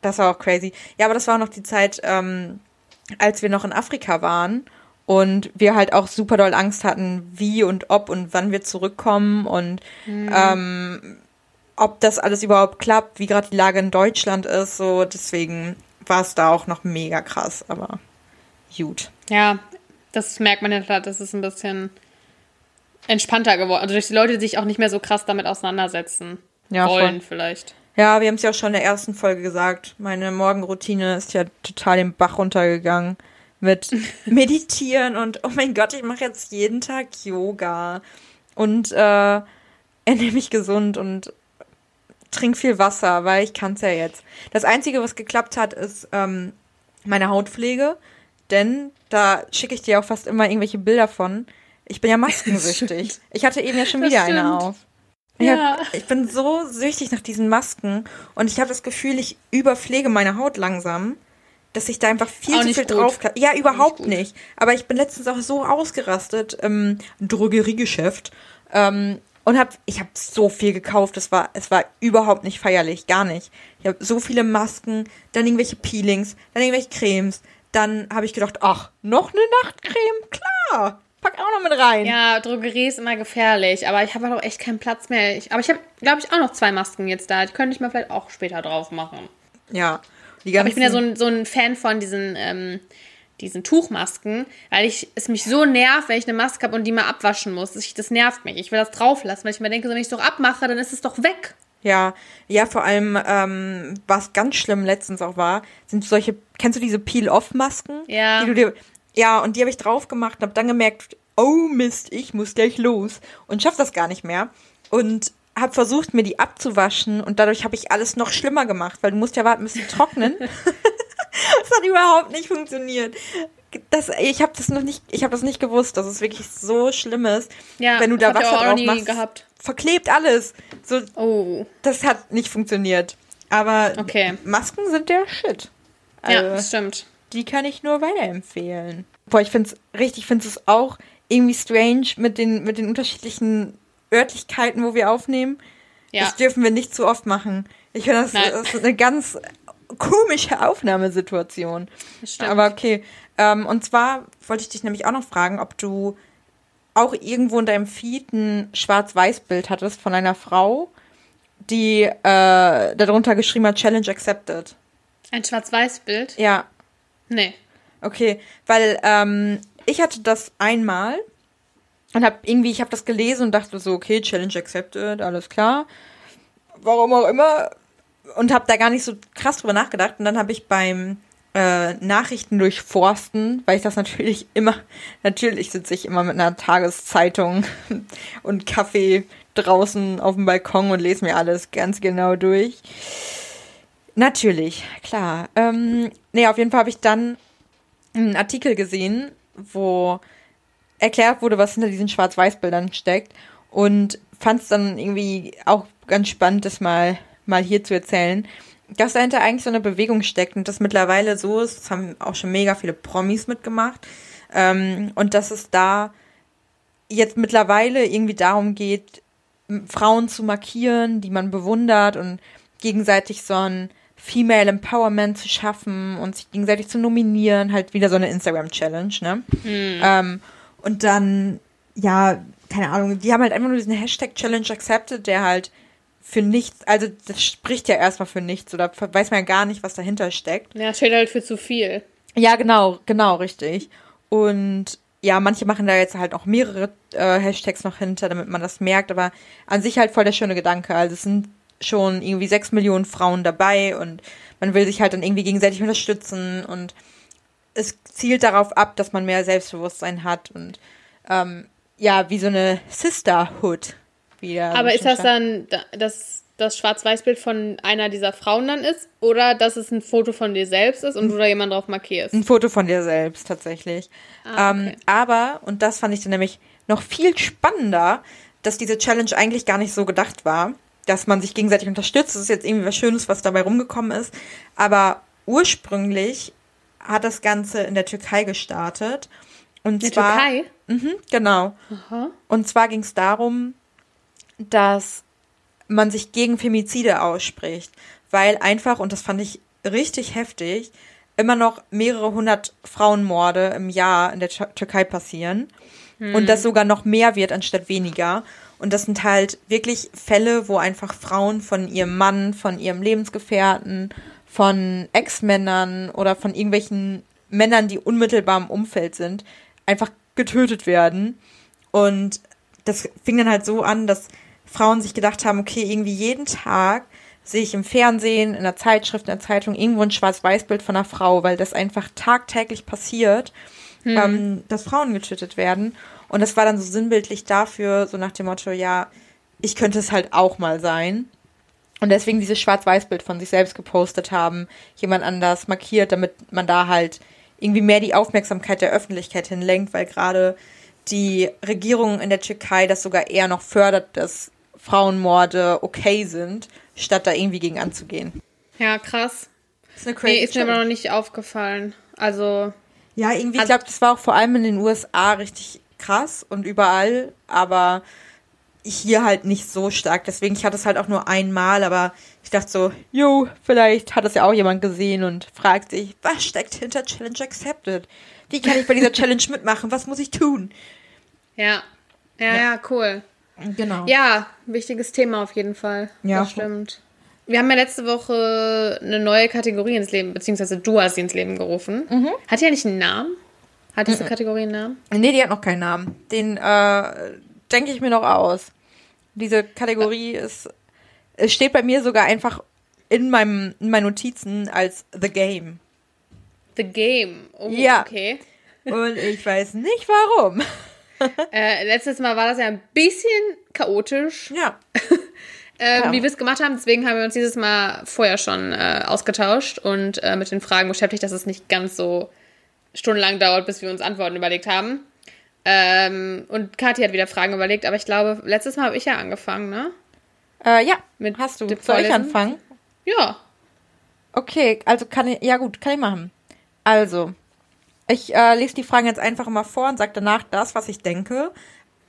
Das war auch crazy. Ja, aber das war auch noch die Zeit, ähm, als wir noch in Afrika waren und wir halt auch super doll Angst hatten, wie und ob und wann wir zurückkommen und mhm. ähm, ob das alles überhaupt klappt, wie gerade die Lage in Deutschland ist. So, deswegen war es da auch noch mega krass, aber gut. Ja, das merkt man ja klar, das ist ein bisschen entspannter geworden. Also durch die Leute, die sich auch nicht mehr so krass damit auseinandersetzen ja, wollen, voll. vielleicht. Ja, wir haben es ja auch schon in der ersten Folge gesagt. Meine Morgenroutine ist ja total den Bach runtergegangen mit <laughs> Meditieren und oh mein Gott, ich mache jetzt jeden Tag Yoga und äh, ernähre mich gesund und trink viel Wasser, weil ich kann es ja jetzt. Das Einzige, was geklappt hat, ist ähm, meine Hautpflege, denn da schicke ich dir auch fast immer irgendwelche Bilder von. Ich bin ja <laughs> maskensüchtig. ich hatte eben ja schon wieder eine auf. Ich, ja. ich bin so süchtig nach diesen Masken und ich habe das Gefühl, ich überpflege meine Haut langsam, dass ich da einfach viel auch zu viel drauf kann. Ja, überhaupt nicht, nicht, Aber ich bin letztens auch so ausgerastet im Drogeriegeschäft ähm, und hab, ich habe so viel gekauft. Es war, es war überhaupt nicht feierlich, gar nicht. Ich habe so viele Masken, dann irgendwelche Peelings, dann irgendwelche Cremes. Dann habe ich gedacht, ach, noch eine Nachtcreme, klar pack auch noch mit rein. Ja, Drogerie ist immer gefährlich, aber ich habe halt auch echt keinen Platz mehr. Ich, aber ich habe, glaube ich, auch noch zwei Masken jetzt da. Die könnte ich mir vielleicht auch später drauf machen. Ja. aber ich bin ja so ein, so ein Fan von diesen, ähm, diesen Tuchmasken, weil ich es mich so nervt, wenn ich eine Maske habe und die mal abwaschen muss. Das, das nervt mich. Ich will das drauf lassen, weil ich mir denke, wenn ich es doch abmache, dann ist es doch weg. Ja, ja, vor allem, ähm, was ganz schlimm letztens auch war, sind solche, kennst du diese Peel-Off-Masken? Ja. Die du dir, ja, und die habe ich drauf gemacht und habe dann gemerkt, oh Mist, ich muss gleich los und schaff das gar nicht mehr. Und habe versucht, mir die abzuwaschen und dadurch habe ich alles noch schlimmer gemacht, weil du musst ja warten, bis sie trocknen. <laughs> das hat überhaupt nicht funktioniert. Das, ich habe das noch nicht, ich habe das nicht gewusst, dass es wirklich so schlimm ist, ja, wenn du da Wasser drauf machst. Gehabt. Verklebt alles. So, oh. Das hat nicht funktioniert. Aber okay. Masken sind der Shit. Also, ja, das stimmt die kann ich nur weiterempfehlen. Boah, ich finde es richtig, finde es auch irgendwie strange mit den, mit den unterschiedlichen Örtlichkeiten, wo wir aufnehmen. Ja. Das dürfen wir nicht zu oft machen. Ich finde, das, das, ist eine ganz komische Aufnahmesituation. Stimmt. Aber okay. Ähm, und zwar wollte ich dich nämlich auch noch fragen, ob du auch irgendwo in deinem Feed ein Schwarz-Weiß-Bild hattest von einer Frau, die äh, darunter geschrieben hat, Challenge accepted. Ein Schwarz-Weiß-Bild? Ja. Nee. Okay, weil ähm, ich hatte das einmal und habe irgendwie, ich habe das gelesen und dachte so, okay, Challenge accepted, alles klar. Warum auch immer. Und habe da gar nicht so krass drüber nachgedacht. Und dann habe ich beim äh, Nachrichten durchforsten, weil ich das natürlich <laughs> immer, natürlich sitze ich immer mit einer Tageszeitung und Kaffee draußen auf dem Balkon und lese mir alles ganz genau durch. Natürlich, klar. Ähm, nee, auf jeden Fall habe ich dann einen Artikel gesehen, wo erklärt wurde, was hinter diesen Schwarz-Weiß-Bildern steckt und fand es dann irgendwie auch ganz spannend, das mal, mal hier zu erzählen, dass dahinter eigentlich so eine Bewegung steckt und das mittlerweile so ist, das haben auch schon mega viele Promis mitgemacht ähm, und dass es da jetzt mittlerweile irgendwie darum geht, Frauen zu markieren, die man bewundert und gegenseitig so ein Female Empowerment zu schaffen und sich gegenseitig zu nominieren, halt wieder so eine Instagram-Challenge, ne? Mhm. Ähm, und dann, ja, keine Ahnung, die haben halt einfach nur diesen Hashtag Challenge accepted, der halt für nichts, also das spricht ja erstmal für nichts oder weiß man ja gar nicht, was dahinter steckt. Ja, steht halt für zu viel. Ja, genau, genau, richtig. Und ja, manche machen da jetzt halt auch mehrere äh, Hashtags noch hinter, damit man das merkt, aber an sich halt voll der schöne Gedanke. Also es sind schon irgendwie sechs Millionen Frauen dabei und man will sich halt dann irgendwie gegenseitig unterstützen und es zielt darauf ab, dass man mehr Selbstbewusstsein hat und ähm, ja, wie so eine Sisterhood. Wieder Aber ist das dann das, das Schwarz-Weiß-Bild von einer dieser Frauen dann ist oder dass es ein Foto von dir selbst ist und du da jemand drauf markierst? Ein Foto von dir selbst tatsächlich. Ah, okay. ähm, aber, und das fand ich dann nämlich noch viel spannender, dass diese Challenge eigentlich gar nicht so gedacht war dass man sich gegenseitig unterstützt. Das ist jetzt irgendwie was Schönes, was dabei rumgekommen ist. Aber ursprünglich hat das Ganze in der Türkei gestartet. Und In der zwar, Türkei? Mhm, genau. Und zwar ging es darum, dass man sich gegen Femizide ausspricht, weil einfach, und das fand ich richtig heftig, immer noch mehrere hundert Frauenmorde im Jahr in der Tür- Türkei passieren und das sogar noch mehr wird anstatt weniger. Und das sind halt wirklich Fälle, wo einfach Frauen von ihrem Mann, von ihrem Lebensgefährten, von Ex-Männern oder von irgendwelchen Männern, die unmittelbar im Umfeld sind, einfach getötet werden. Und das fing dann halt so an, dass Frauen sich gedacht haben, okay, irgendwie jeden Tag sehe ich im Fernsehen, in der Zeitschrift, in der Zeitung irgendwo ein Schwarz-Weiß-Bild von einer Frau, weil das einfach tagtäglich passiert, ähm, dass Frauen getötet werden. Und das war dann so sinnbildlich dafür, so nach dem Motto, ja, ich könnte es halt auch mal sein. Und deswegen dieses Schwarz-Weiß-Bild von sich selbst gepostet haben, jemand anders markiert, damit man da halt irgendwie mehr die Aufmerksamkeit der Öffentlichkeit hinlenkt, weil gerade die Regierung in der Türkei das sogar eher noch fördert, dass Frauenmorde okay sind, statt da irgendwie gegen anzugehen. Ja, krass. Das ist eine Nee, ist mir aber noch nicht aufgefallen. Also, Ja, irgendwie, ich Also- glaube, das war auch vor allem in den USA richtig krass und überall, aber hier halt nicht so stark. Deswegen, ich hatte es halt auch nur einmal, aber ich dachte so, jo, vielleicht hat es ja auch jemand gesehen und fragt sich, was steckt hinter Challenge Accepted? Wie kann ich bei dieser <laughs> Challenge mitmachen? Was muss ich tun? ja. Ja, ja, cool. Genau. Ja, wichtiges Thema auf jeden Fall. Ja. Das stimmt. Wir haben ja letzte Woche eine neue Kategorie ins Leben, beziehungsweise du hast sie ins Leben gerufen. Mhm. Hat die ja nicht einen Namen? Hat diese Kategorie einen Namen? Nee, die hat noch keinen Namen. Den äh, denke ich mir noch aus. Diese Kategorie ist, es steht bei mir sogar einfach in meinem, in meinen Notizen als The Game. The Game. Oh, Ja. okay. Und ich weiß nicht warum. <laughs> Äh, letztes Mal war das ja ein bisschen chaotisch, Ja. <laughs> äh, Ja. wie wir es gemacht haben. Deswegen haben wir uns dieses Mal vorher schon äh, ausgetauscht und äh, mit den Fragen beschäftigt, dass es nicht ganz so stundenlang dauert, bis wir uns Antworten überlegt haben. Ähm, und Kathi hat wieder Fragen überlegt, aber ich glaube, letztes Mal habe ich ja angefangen, ne? Äh, ja, Mit hast du. Soll ich anfangen? Ja. Okay, also kann ich, ja gut, kann ich machen. Also, ich äh, lese die Fragen jetzt einfach mal vor und sage danach das, was ich denke.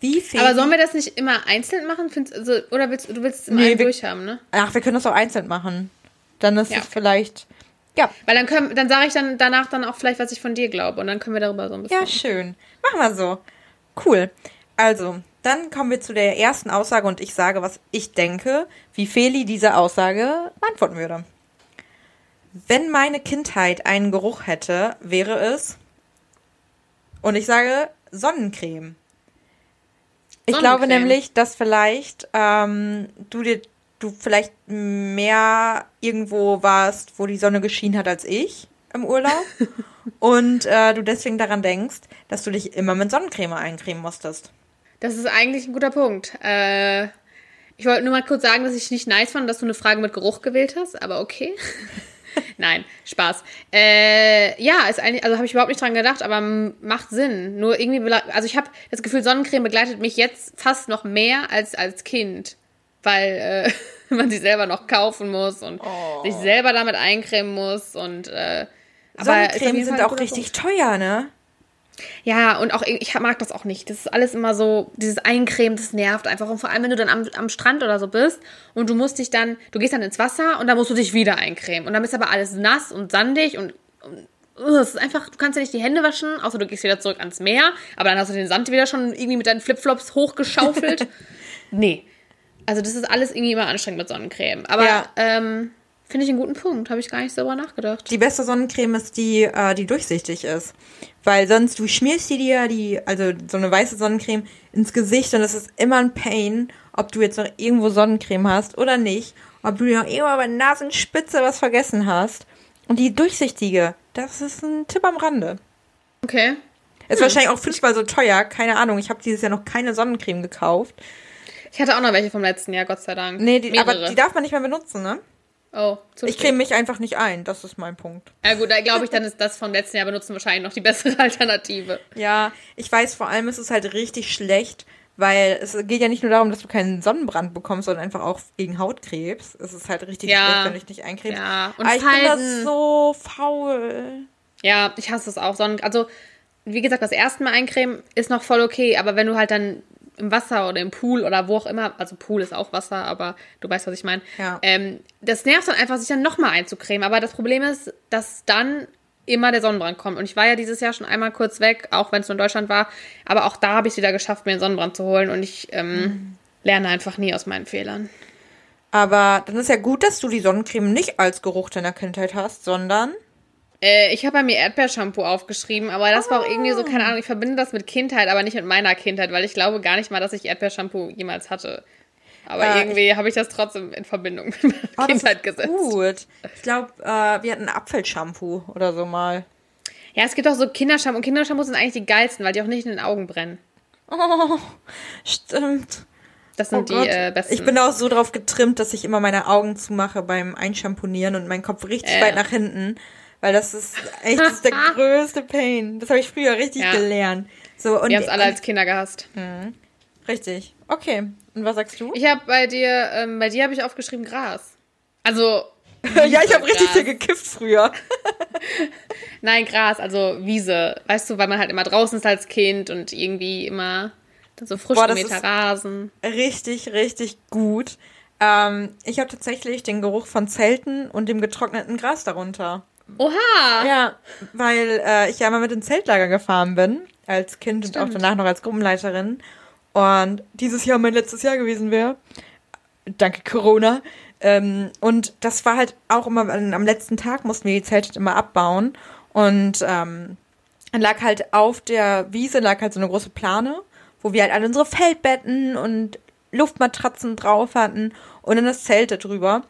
Wie viel. Aber sollen wir das nicht immer einzeln machen? Findest, also, oder willst du willst es immer Nee, wir- durchhaben, ne? Ach, wir können das auch einzeln machen. Dann ist Ja, es okay. vielleicht. Ja, Weil dann können, dann sage ich dann danach dann auch vielleicht, was ich von dir glaube. Und dann können wir darüber so ein bisschen. Ja, schön. Machen wir so. Cool. Also, dann kommen wir zu der ersten Aussage und ich sage, was ich denke, wie Feli diese Aussage beantworten würde. Wenn meine Kindheit einen Geruch hätte, wäre es. Und ich sage Sonnencreme. Ich glaube nämlich, dass vielleicht ähm, du dir du vielleicht mehr irgendwo warst, wo die Sonne geschienen hat als ich im Urlaub <laughs> und äh, du deswegen daran denkst, dass du dich immer mit Sonnencreme eincremen musstest. Das ist eigentlich ein guter Punkt. Äh, ich wollte nur mal kurz sagen, dass ich nicht nice fand, dass du eine Frage mit Geruch gewählt hast, aber okay. Nein, Spaß. Äh, ja, ist eigentlich, also habe ich überhaupt nicht dran gedacht, aber macht Sinn. Nur irgendwie, also ich habe das Gefühl, Sonnencreme begleitet mich jetzt fast noch mehr als als Kind, weil äh, <laughs> man sie selber noch kaufen muss und sich selber damit eincremen muss und äh, aber Sonnencreme sind auch richtig teuer, ne? Ja, und auch ich mag das auch nicht. Das ist alles immer so, dieses Eincremen, das nervt einfach. Und vor allem, wenn du dann am, am Strand oder so bist und du musst dich dann, du gehst dann ins Wasser und dann musst du dich wieder eincremen. Und dann ist aber alles nass und sandig und, und es ist einfach, du kannst ja nicht die Hände waschen, außer du gehst wieder zurück ans Meer, aber dann hast du den Sand wieder schon irgendwie mit deinen Flipflops hochgeschaufelt. <laughs> nee. Also das ist alles irgendwie immer anstrengend mit Sonnencreme. Aber Ja. ähm, finde ich einen guten Punkt. Habe ich gar nicht darüber nachgedacht. Die beste Sonnencreme ist die, äh, die durchsichtig ist. Weil sonst, du schmierst die dir, die, also so eine weiße Sonnencreme, ins Gesicht und es ist immer ein Pain, ob du jetzt noch irgendwo Sonnencreme hast oder nicht. Ob du noch irgendwo bei der Nasenspitze was vergessen hast. Und die durchsichtige, das ist ein Tipp am Rande. Okay. Ist wahrscheinlich auch fünfmal so teuer, keine Ahnung. Ich habe dieses Jahr noch keine Sonnencreme gekauft. Ich hatte auch noch welche vom letzten Jahr, Gott sei Dank. Nee, die, aber die darf man nicht mehr benutzen, ne? Oh, zu Ich creme mich einfach nicht ein, das ist mein Punkt. Ja gut, da glaube ich, dann ist das vom letzten Jahr benutzen wahrscheinlich noch die bessere <laughs> Alternative. Ja, ich weiß, vor allem ist es halt richtig schlecht, weil es geht ja nicht nur darum, dass du keinen Sonnenbrand bekommst, sondern einfach auch gegen Hautkrebs. Es ist halt richtig Ja. schlecht, wenn du dich nicht eincremst. Ja, und Aber ich bin da Falten. so faul. Ja, ich hasse es auch. Sonnen also, wie gesagt, das erste Mal eincremen ist noch voll okay, aber wenn du halt dann im Wasser oder im Pool oder wo auch immer, also Pool ist auch Wasser, aber du weißt, was ich meine. Ja. Ähm, das nervt dann einfach, sich dann nochmal einzucremen. Aber das Problem ist, dass dann immer der Sonnenbrand kommt. Und ich war ja dieses Jahr schon einmal kurz weg, auch wenn es nur in Deutschland war. Aber auch da habe ich es wieder geschafft, mir einen Sonnenbrand zu holen. Und ich ähm, Mhm. lerne einfach nie aus meinen Fehlern. Aber dann ist ja gut, dass du die Sonnencreme nicht als Geruch deiner Kindheit hast, sondern Äh, ich habe bei mir Erdbeershampoo aufgeschrieben, aber das war auch irgendwie so, keine Ahnung, ich verbinde das mit Kindheit, aber nicht mit meiner Kindheit, weil ich glaube gar nicht mal, dass ich Erdbeershampoo jemals hatte. Aber Äh, irgendwie habe ich das trotzdem in Verbindung mit meiner Oh, Kindheit gesetzt. Gut. Ich glaube, äh, wir hatten Apfelshampoo oder so mal. Ja, es gibt auch so Kindershampoo und Kindershampoos sind eigentlich die geilsten, weil die auch nicht in den Augen brennen. Oh, stimmt. Das Oh sind die Gott. äh, besten. Ich bin auch so drauf getrimmt, dass ich immer meine Augen zumache beim Einschamponieren und meinen Kopf richtig Äh. weit nach hinten. Weil das ist echt das ist der <laughs> größte Pain. Das habe ich früher richtig Ja. gelernt. So, und wir haben es alle als Kinder gehasst. Richtig. Okay. Und was sagst du? Ich habe bei dir, ähm, bei dir habe ich aufgeschrieben Gras. Also, <laughs> ja, ich habe richtig viel gekifft früher. <laughs> nein, Gras, also Wiese. Weißt du, weil man halt immer draußen ist als Kind und irgendwie immer so frisch Boah, gemähter Rasen. Richtig, richtig gut. Ähm, ich habe tatsächlich den Geruch von Zelten und dem getrockneten Gras darunter. Oha! Ja, weil äh, ich ja immer mit ins Zeltlager gefahren bin, als Kind und auch Stimmt. danach noch als Gruppenleiterin. Und dieses Jahr mein letztes Jahr gewesen wäre. Danke Corona. Ähm, und das war halt auch immer, am letzten Tag mussten wir die Zelte immer abbauen. Und ähm, dann lag halt auf der Wiese lag halt so eine große Plane, wo wir halt alle unsere Feldbetten und Luftmatratzen drauf hatten und dann das Zelt da drüber.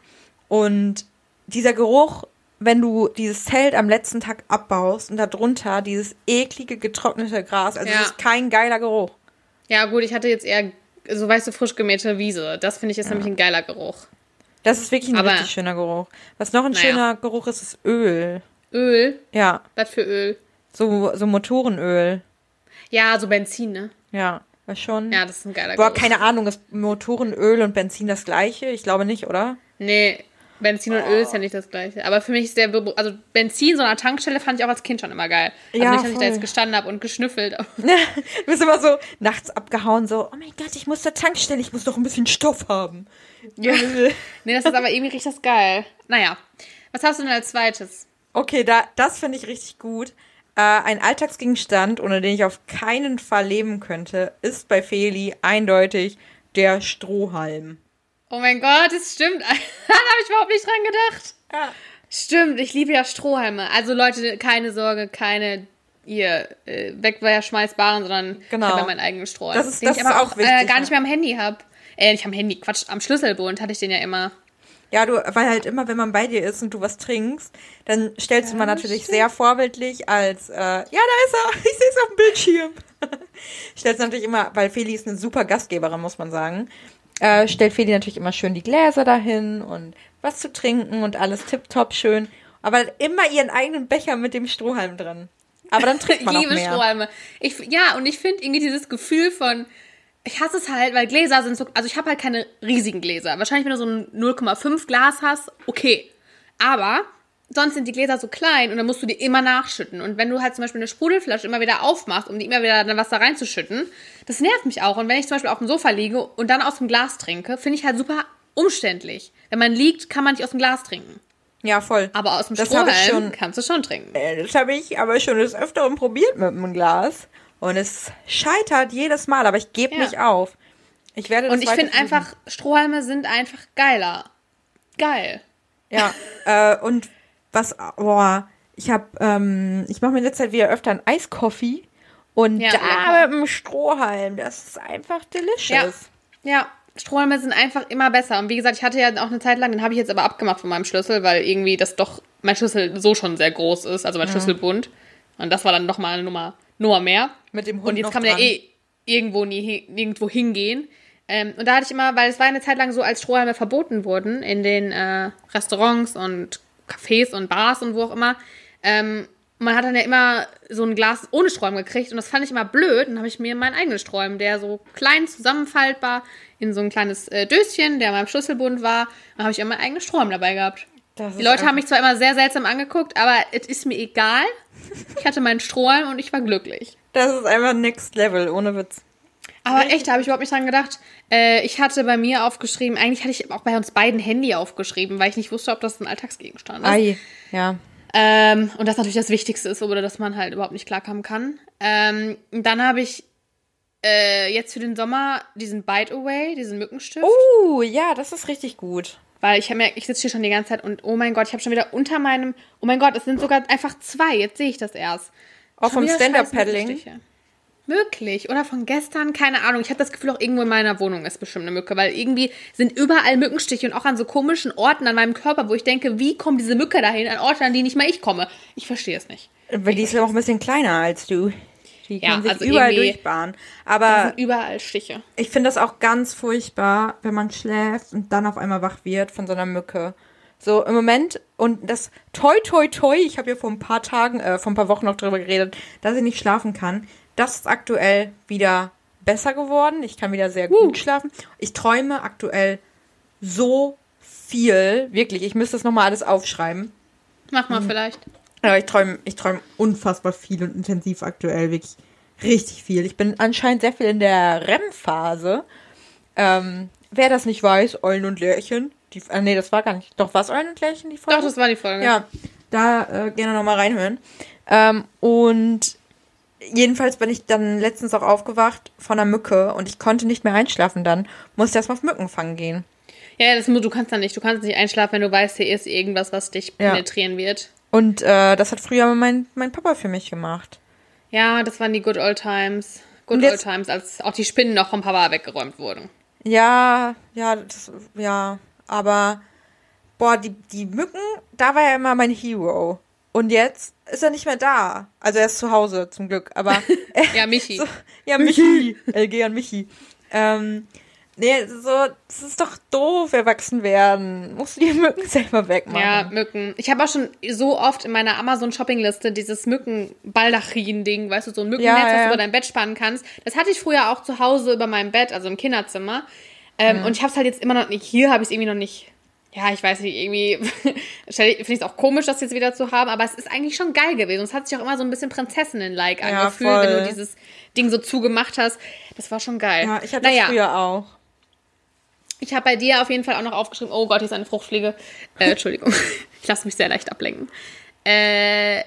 Und dieser Geruch, wenn du dieses Zelt am letzten Tag abbaust und darunter dieses eklige getrocknete Gras, also Ja. es ist kein geiler Geruch. Ja, gut, ich hatte jetzt eher, so weißt du, frisch gemähte Wiese. Das finde ich ist nämlich ein geiler Geruch. Das ist wirklich ein Aber- richtig schöner Geruch. Was noch ein Naja. schöner Geruch ist, ist Öl. Öl? Ja, Was für Öl? so, so Motorenöl. Ja, so Benzin, ne? Ja, war schon. Ja, das ist ein geiler Boah, Geruch. keine Ahnung, ist Motorenöl und Benzin das gleiche? Ich glaube nicht, oder? Nee, Benzin und Öl ist ja nicht das gleiche. Aber für mich ist der, also Benzin so der Tankstelle fand ich auch als Kind schon immer geil. Also Ja, nicht, dass ich da jetzt gestanden habe und geschnüffelt. <laughs> Du bist immer so nachts abgehauen, so, oh mein Gott, ich muss zur Tankstelle, ich muss doch ein bisschen Stoff haben. Ja. <laughs> nee, das ist aber irgendwie richtig geil. Naja, was hast du denn als zweites? Okay, da, das finde ich richtig gut. Äh, ein Alltagsgegenstand, ohne den ich auf keinen Fall leben könnte, ist bei Feli eindeutig der Strohhalm. Oh mein Gott, das stimmt. <laughs> da habe ich überhaupt nicht dran gedacht. Ja. Stimmt, ich liebe ja Strohhalme. Also Leute, keine Sorge, keine ihr äh, wegwerfschmeißbaren, sondern Genau. ich habe ja meinen eigenen Strohhalm. Das ist- den das ich ist aber auch auch, wichtig, äh, gar ja. nicht mehr am Handy habe. Äh, nicht am Handy, Quatsch, am Schlüsselbund hatte ich den ja immer. Ja, du, weil halt immer, wenn man bei dir ist und du was trinkst, dann stellst du mal natürlich sehr vorbildlich als, äh, ja, da ist er, ich sehe es auf dem Bildschirm. <laughs> stellst natürlich immer, weil Feli ist eine super Gastgeberin, muss man sagen, äh, stellt Feli natürlich immer schön die Gläser dahin und was zu trinken und alles tipptopp schön. Aber immer ihren eigenen Becher mit dem Strohhalm drin. Aber dann trinkt <laughs> man Ich liebe mehr. Strohhalme. Ich, ja, und ich finde irgendwie dieses Gefühl von, ich hasse es halt, weil Gläser sind so, also ich habe halt keine riesigen Gläser. Wahrscheinlich, wenn du so ein 0,5 Glas hast, okay. Aber sonst sind die Gläser so klein und dann musst du die immer nachschütten. Und wenn du halt zum Beispiel eine Sprudelflasche immer wieder aufmachst, um die immer wieder dann Wasser reinzuschütten, das nervt mich auch. Und wenn ich zum Beispiel auf dem Sofa liege und dann aus dem Glas trinke, finde ich halt super umständlich. Wenn man liegt, kann man nicht aus dem Glas trinken. Ja, voll. Aber aus dem Das Strohhalm schon kannst du schon trinken. Äh, Das habe ich aber schon des Öfteren probiert mit einem Glas. Und es scheitert jedes Mal, aber ich gebe Ja. nicht auf. Ich werde das Und ich finde einfach, Strohhalme sind einfach geiler. Geil. Ja, <laughs> äh, und was, boah, ich habe, ähm, ich mache mir in letzter Zeit wieder öfter einen Eiskoffee. Und Ja, da lecker. mit dem Strohhalm, das ist einfach delicious. Ja. Ja, Strohhalme sind einfach immer besser. Und wie gesagt, ich hatte ja auch eine Zeit lang, den habe ich jetzt aber abgemacht von meinem Schlüssel, weil irgendwie das doch mein Schlüssel so schon sehr groß ist, also mein Schlüsselbund. Und das war dann noch mal eine Nummer, Nummer mehr. Mit dem Hund Und jetzt kann man ja dran. eh irgendwo nie nirgendwo hingehen. Ähm, und da hatte ich immer, weil es war eine Zeit lang so, als Strohhalme verboten wurden in den äh, Restaurants und Cafés und Bars und wo auch immer. Ähm, man hat dann ja immer so ein Glas ohne Strohhalm gekriegt und das fand ich immer blöd. Dann habe ich mir meinen eigenen Strohhalm, der so klein zusammenfaltbar in so ein kleines äh, Döschen, der an meinem Schlüsselbund war, dann habe ich immer meinen eigenen Strohhalm dabei gehabt. Die Leute haben mich zwar immer sehr seltsam angeguckt, aber es ist mir egal. Ich hatte meinen Strohhalm und ich war glücklich. Das ist einfach Next Level, ohne Witz. Aber echt, da habe ich überhaupt nicht dran gedacht. Äh, ich hatte bei mir aufgeschrieben, eigentlich hatte ich auch bei uns beiden Handy aufgeschrieben, weil ich nicht wusste, ob das ein Alltagsgegenstand ist. Ei, ja. Ähm, und das natürlich das Wichtigste ist, oder dass man halt überhaupt nicht klarkommen kann. Ähm, dann habe ich äh, jetzt für den Sommer diesen Bite Away, diesen Mückenstift. Oh, ja, das ist richtig gut. Weil ich habe mir, ich sitze hier schon die ganze Zeit und oh mein Gott, ich habe schon wieder unter meinem, oh mein Gott, es sind sogar einfach zwei. Jetzt sehe ich das erst. Auch Schon vom Stand-Up-Paddling. Wirklich. Oder von gestern, keine Ahnung. Ich habe das Gefühl, auch irgendwo in meiner Wohnung ist bestimmt eine Mücke, weil irgendwie sind überall Mückenstiche und auch an so komischen Orten an meinem Körper, wo ich denke, wie kommt diese Mücke dahin? An Orte, an die nicht mal ich komme. Ich verstehe es nicht. Weil die ist ja auch ein bisschen kleiner als du. Die Ja, kann sich also überall durchbahnen. Aber sind überall Stiche. ich finde das auch ganz furchtbar, wenn man schläft und dann auf einmal wach wird von so einer Mücke. So im Moment und das toi toi toi, ich habe ja vor ein paar Tagen, äh, vor ein paar Wochen noch darüber geredet, dass ich nicht schlafen kann. Das ist aktuell wieder besser geworden. Ich kann wieder sehr gut schlafen. Ich träume aktuell so viel, wirklich. Ich müsste das nochmal alles aufschreiben. Mach mal vielleicht. Ja, ich träume ich träum unfassbar viel und intensiv aktuell, wirklich richtig viel. Ich bin anscheinend sehr viel in der REM-Phase. Ähm, wer das nicht weiß, Eulen und Lärchen. Die, äh, nee, das war gar nicht. Doch, war es Eulen und Lärchen, die Folge? Doch, das war die Folge. Ja, da äh, gerne nochmal reinhören. Ähm, und jedenfalls bin ich dann letztens auch aufgewacht von einer Mücke und ich konnte nicht mehr einschlafen dann. Musste erstmal auf Mückenfang gehen. Ja, das, du kannst dann nicht. Du kannst nicht einschlafen, wenn du weißt, hier ist irgendwas, was dich Ja. penetrieren wird. Und äh, das hat früher mein, mein Papa für mich gemacht. Ja, das waren die Good Old Times. Good Und Old jetzt- Times, als auch die Spinnen noch vom Papa weggeräumt wurden. Ja, ja, das, ja, aber boah, die, die Mücken, da war er immer mein Hero. Und jetzt ist er nicht mehr da. Also er ist zu Hause, zum Glück. Aber <laughs> Ja, Michi. so, ja, Michi. LG an Michi. Ähm, nee, so, das ist doch doof, erwachsen werden. Musst du die Mücken selber wegmachen. Ja, Mücken. Ich habe auch schon so oft in meiner Amazon-Shopping-Liste dieses Mücken-Baldachin-Ding, weißt du, so ein Mückennetz, Ja, was ja. du über dein Bett spannen kannst. Das hatte ich früher auch zu Hause über meinem Bett, also im Kinderzimmer. Ähm, Mhm. Und ich habe es halt jetzt immer noch nicht. Hier habe ich es irgendwie noch nicht. Ja, ich weiß nicht, irgendwie <laughs> finde ich es auch komisch, das jetzt wieder zu haben, aber es ist eigentlich schon geil gewesen. Es hat sich auch immer so ein bisschen Prinzessinnen-like Ja, angefühlt, wenn voll. du dieses Ding so zugemacht hast. Das war schon geil. Ja, ich hatte das naja, früher auch. ich habe bei dir auf jeden Fall auch noch aufgeschrieben, oh Gott, hier ist eine Fruchtfliege. Äh, Entschuldigung, <laughs> ich lasse mich sehr leicht ablenken. Äh,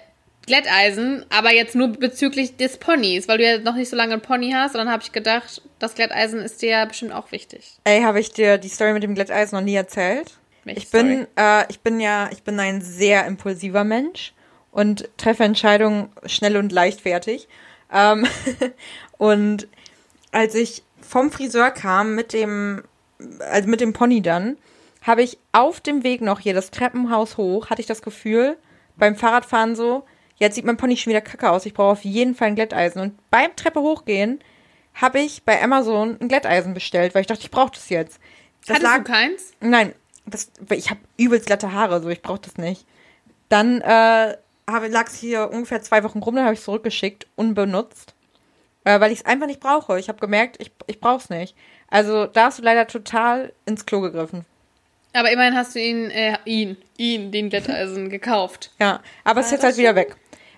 Glätteisen, aber jetzt nur bezüglich des Ponys, weil du ja noch nicht so lange ein Pony hast. Und dann habe ich gedacht, das Glätteisen ist dir ja bestimmt auch wichtig. Ey, habe ich dir die Story mit dem Glätteisen noch nie erzählt? Welche Ich bin, äh, ich bin ja, ich bin ein sehr impulsiver Mensch und treffe Entscheidungen schnell und leichtfertig. Ähm, <laughs> und als ich vom Friseur kam mit dem, also mit dem Pony dann, habe ich auf dem Weg noch hier das Treppenhaus hoch, hatte ich das Gefühl, beim Fahrradfahren so, jetzt sieht mein Pony schon wieder kacke aus, ich brauche auf jeden Fall ein Glätteisen. Und beim Treppe hochgehen habe ich bei Amazon ein Glätteisen bestellt, weil ich dachte, ich brauche das jetzt. Das Hattest du keins? Nein, das, ich habe übelst glatte Haare, so ich brauche das nicht. Dann äh, lag es hier ungefähr zwei Wochen rum, dann habe ich es zurückgeschickt, unbenutzt, äh, weil ich es einfach nicht brauche. Ich habe gemerkt, ich, ich brauche es nicht. Also da hast du leider total ins Klo gegriffen. Aber immerhin hast du ihn, äh, ihn, ihn, den Glätteisen <laughs> gekauft. Ja, aber es ist Ah, jetzt das halt wieder weg.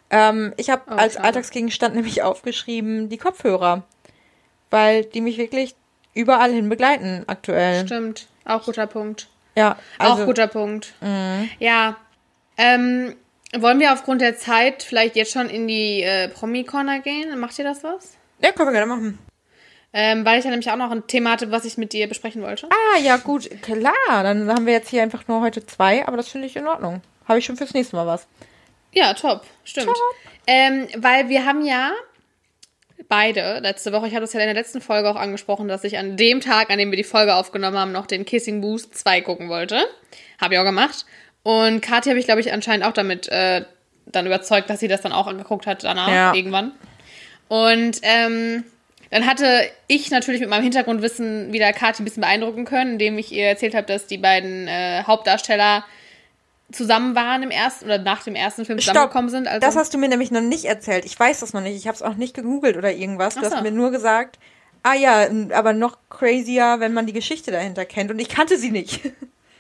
Ähm, ich habe Oh, als schade. Alltagsgegenstand nämlich <laughs> aufgeschrieben die Kopfhörer, weil die mich wirklich überall hin begleiten aktuell. Stimmt. Auch guter Punkt. Ja, also mhm. auch guter Punkt. Ja. Ähm, wollen wir aufgrund der Zeit vielleicht jetzt schon in die äh, Promi-Corner gehen? Macht ihr das was? Ja, können wir gerne machen. Ähm, weil ich ja nämlich auch noch ein Thema hatte, was ich mit dir besprechen wollte. Ah, ja, gut, klar. Dann haben wir jetzt hier einfach nur heute zwei, aber das finde ich in Ordnung. Habe ich schon fürs nächste Mal was. Ja, top. Stimmt. Ähm, weil wir haben ja beide letzte Woche, ich hatte es ja in der letzten Folge auch angesprochen, dass ich an dem Tag, an dem wir die Folge aufgenommen haben, noch den Kissing Boost 2 gucken wollte. Habe ich auch gemacht. Und Kathi habe ich, glaube ich, anscheinend auch damit äh, dann überzeugt, dass sie das dann auch angeguckt hat danach, Ja. irgendwann. Und ähm, dann hatte ich natürlich mit meinem Hintergrundwissen wieder Kathi ein bisschen beeindrucken können, indem ich ihr erzählt habe, dass die beiden äh, Hauptdarsteller zusammen waren im ersten oder nach dem ersten Film zusammengekommen sind. Also das hast du mir nämlich noch nicht erzählt. Ich weiß das noch nicht. Ich habe es auch nicht gegoogelt oder irgendwas. Du so. hast mir nur gesagt, ah ja, aber noch crazier, wenn man die Geschichte dahinter kennt. Und ich kannte sie nicht. <laughs>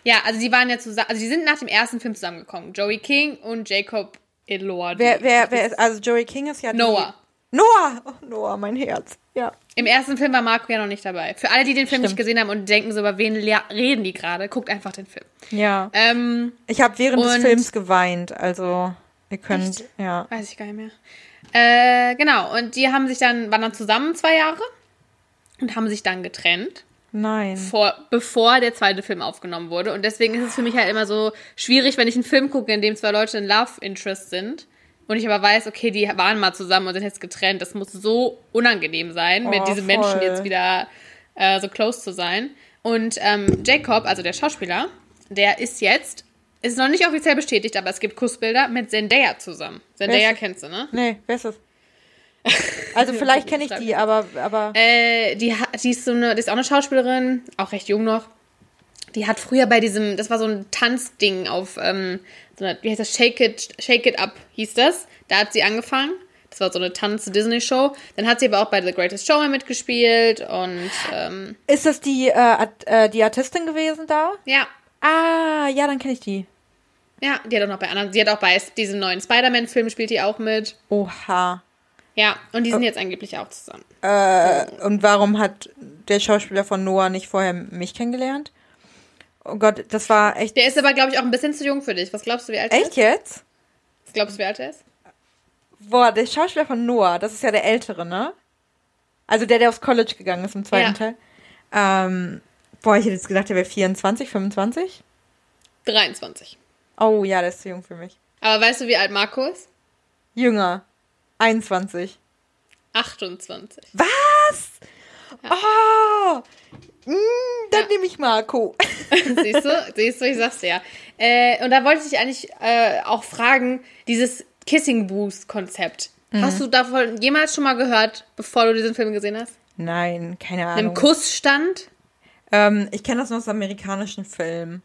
Ja, also die waren ja zusammen, also die sind nach dem ersten Film zusammengekommen. Joey King und Jacob Elordi. Wer, wer, wer ist, also Joey King ist ja die- Noah. Noah! Oh, Noah, mein Herz. Ja. Im ersten Film war Marco ja noch nicht dabei. Für alle, die den Film Stimmt. nicht gesehen haben und denken so, über wen reden die gerade, guckt einfach den Film. Ja. Ähm, Ich habe während des Films geweint, also ihr könnt, Echt? ja. weiß ich gar nicht mehr. Äh, genau, und die haben sich dann, waren dann zusammen zwei Jahre und haben sich dann getrennt. Nein. vor, bevor der zweite Film aufgenommen wurde. Und deswegen ist es für mich halt immer so schwierig, wenn ich einen Film gucke, in dem zwei Leute in Love Interest sind. Und ich aber weiß, okay, die waren mal zusammen und sind jetzt getrennt. Das muss so unangenehm sein, mit Oh, diesen voll. Menschen jetzt wieder äh, so close zu sein. Und ähm, Jacob, also der Schauspieler, der ist jetzt, ist noch nicht offiziell bestätigt, aber es gibt Kussbilder mit Zendaya zusammen. Zendaya kennst du, ne? Nee, wer ist das? <laughs> Also vielleicht kenne ich die, aber, aber Äh, die, die ist so eine, die ist auch eine Schauspielerin, auch recht jung noch. Die hat früher bei diesem, das war so ein Tanzding auf, ähm, so eine, wie heißt das, Shake It, Shake It Up hieß das. Da hat sie angefangen. Das war so eine Tanz-Disney-Show. Dann hat sie aber auch bei The Greatest Showman mitgespielt und, ähm, ist das die, äh, äh, die Artistin gewesen da? ja. Ah, ja, dann kenne ich die. Ja, die hat auch noch bei anderen, sie hat auch bei diesem neuen Spider-Man-Film spielt die auch mit. Oha. Ja, und die sind jetzt angeblich auch zusammen. Äh, und warum hat der Schauspieler von Noah nicht vorher mich kennengelernt? Oh Gott, das war echt. Der ist aber, glaube ich, auch ein bisschen zu jung für dich. Was glaubst du, wie alt er Echt ist? jetzt? Was glaubst du, wie alt er ist? Boah, der Schauspieler von Noah, das ist ja der Ältere, ne? Also der, der aufs College gegangen ist im zweiten Ja. Teil. Ähm, boah, ich hätte jetzt gedacht, der wäre 24, 25. 23. Oh ja, der ist zu jung für mich. Aber weißt du, wie alt Marco ist? Jünger. 21. 28. Was? Oh! Mm, dann Ja. nehme ich Marco. <laughs> Siehst du? Siehst du, ich sag's dir ja. Äh, und da wollte ich dich eigentlich äh, auch fragen, dieses Kissing Boost Konzept. Mhm. Hast du davon jemals schon mal gehört, bevor du diesen Film gesehen hast? Nein, keine Einem Ahnung. Kussstand? Ähm, ich kenne das nur aus amerikanischen Filmen.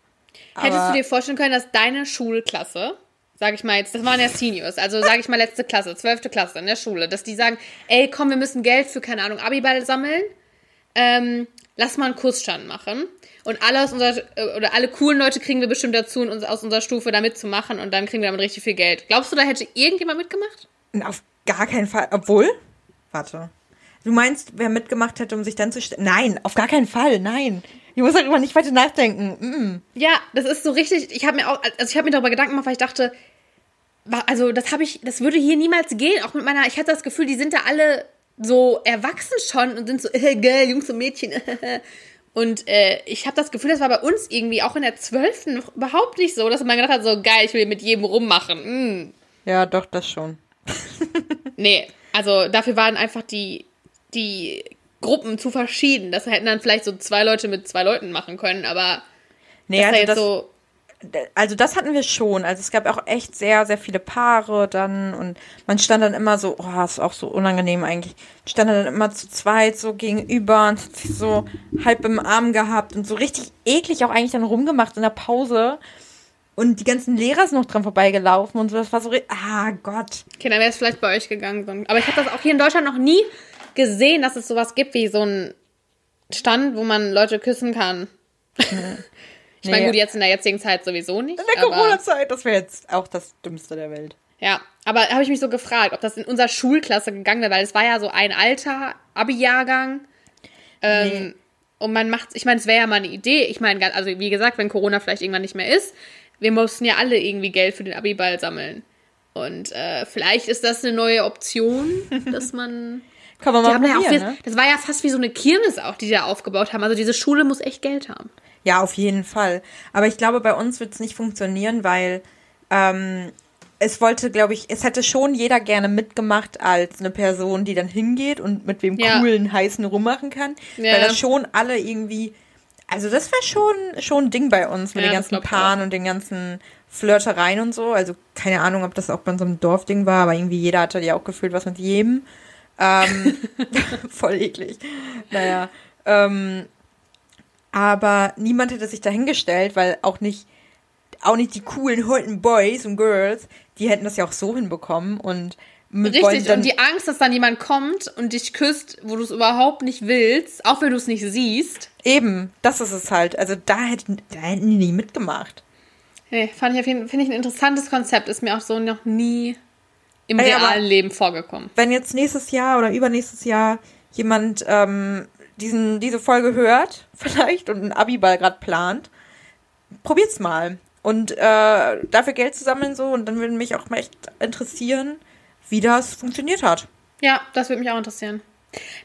Hättest du dir vorstellen können, dass deine Schulklasse, sag ich mal jetzt, das waren ja Seniors, also sag ich mal letzte Klasse, zwölfte Klasse in der Schule, dass die sagen, ey, komm, wir müssen Geld für, keine Ahnung, Abiball sammeln, ähm, lass mal einen Kussstand machen. Und alle aus unserer, äh, oder alle coolen Leute kriegen wir bestimmt dazu, uns aus unserer Stufe da mitzumachen und dann kriegen wir damit richtig viel Geld. Glaubst du, da hätte irgendjemand mitgemacht? Auf gar keinen Fall. Obwohl? Warte. Du meinst, wer mitgemacht hätte, um sich dann zu stellen? Nein, auf gar keinen Fall. Nein. Ich muss darüber nicht weiter nachdenken. Mm. Ja, das ist so richtig. Ich habe mir auch, also ich habe mir darüber Gedanken gemacht, weil ich dachte, also das habe ich, das würde hier niemals gehen. Auch mit meiner, ich hatte das Gefühl, die sind da alle so erwachsen schon und sind so <laughs> äh, geil, Jungs und Mädchen. <laughs> Und äh, ich habe das Gefühl, das war bei uns irgendwie auch in der zwölften überhaupt nicht so, dass man gedacht hat, so geil, ich will mit jedem rummachen. Mm. Ja, doch, das schon. <laughs> Nee, also dafür waren einfach die, die Gruppen zu verschieden. Das hätten dann vielleicht so zwei Leute mit zwei Leuten machen können, aber Nee, das ist ja also jetzt das, so. Also das hatten wir schon. Also es gab auch echt sehr, sehr viele Paare dann und man stand dann immer so, oh, ist auch so unangenehm eigentlich. Stand dann immer zu zweit so gegenüber und hat sich so halb im Arm gehabt und so richtig eklig auch eigentlich dann rumgemacht in der Pause. Und die ganzen Lehrer sind noch dran vorbeigelaufen und so. Das war so, ah Gott. Okay, dann wäre es vielleicht bei euch gegangen. Aber ich habe das auch hier in Deutschland noch nie gesehen, dass es sowas gibt wie so ein Stand, wo man Leute küssen kann. <laughs> ich meine, Nee. gut, jetzt in der jetzigen Zeit sowieso nicht. In der Corona-Zeit, das wäre jetzt auch das Dümmste der Welt. ja, aber habe ich mich so gefragt, ob das in unserer Schulklasse gegangen wäre, weil es war ja so ein alter Abi-Jahrgang. Ähm, Nee. Und man macht, ich meine, es wäre ja mal eine Idee. Ich meine, also wie gesagt, wenn Corona vielleicht irgendwann nicht mehr ist, wir mussten ja alle irgendwie Geld für den Abiball sammeln. Und äh, vielleicht ist das eine neue Option, <laughs> dass man. Kann man mal haben ja auch probieren, ne? Das war ja fast wie so eine Kirmes auch, die die da aufgebaut haben. Also diese Schule muss echt Geld haben. Ja, auf jeden Fall. Aber ich glaube, bei uns wird es nicht funktionieren, weil ähm, es wollte, glaube ich, es hätte schon jeder gerne mitgemacht als eine Person, die dann hingeht und mit wem Ja. coolen, heißen rummachen kann. Ja. Weil das schon alle irgendwie, also das wäre schon, schon ein Ding bei uns mit Ja, den ganzen Paaren und den ganzen Flirtereien und so. Also keine Ahnung, ob das auch bei unserem Dorfding war, aber irgendwie jeder hatte ja auch gefühlt was mit jedem. Ähm, <laughs> <laughs> voll eklig. Naja. Ähm, aber niemand hätte sich dahingestellt, weil auch nicht, auch nicht die coolen, hotten Boys und Girls, die hätten das ja auch so hinbekommen und mit Richtig, und die Angst, dass dann jemand kommt und dich küsst, wo du es überhaupt nicht willst, auch wenn du es nicht siehst. Eben, das ist es halt. Also da hätten, da hätten die nie mitgemacht. Nee, fand ich auf jeden Fall, finde ich ein interessantes Konzept, ist mir auch so noch nie im realen Leben vorgekommen. Wenn jetzt nächstes Jahr oder übernächstes Jahr jemand ähm, diesen, diese Folge hört, <laughs> vielleicht, und einen Abiball gerade plant, probiert's mal. Und äh, dafür Geld zu sammeln so und dann würde mich auch mal echt interessieren, wie das funktioniert hat. Ja, das würde mich auch interessieren.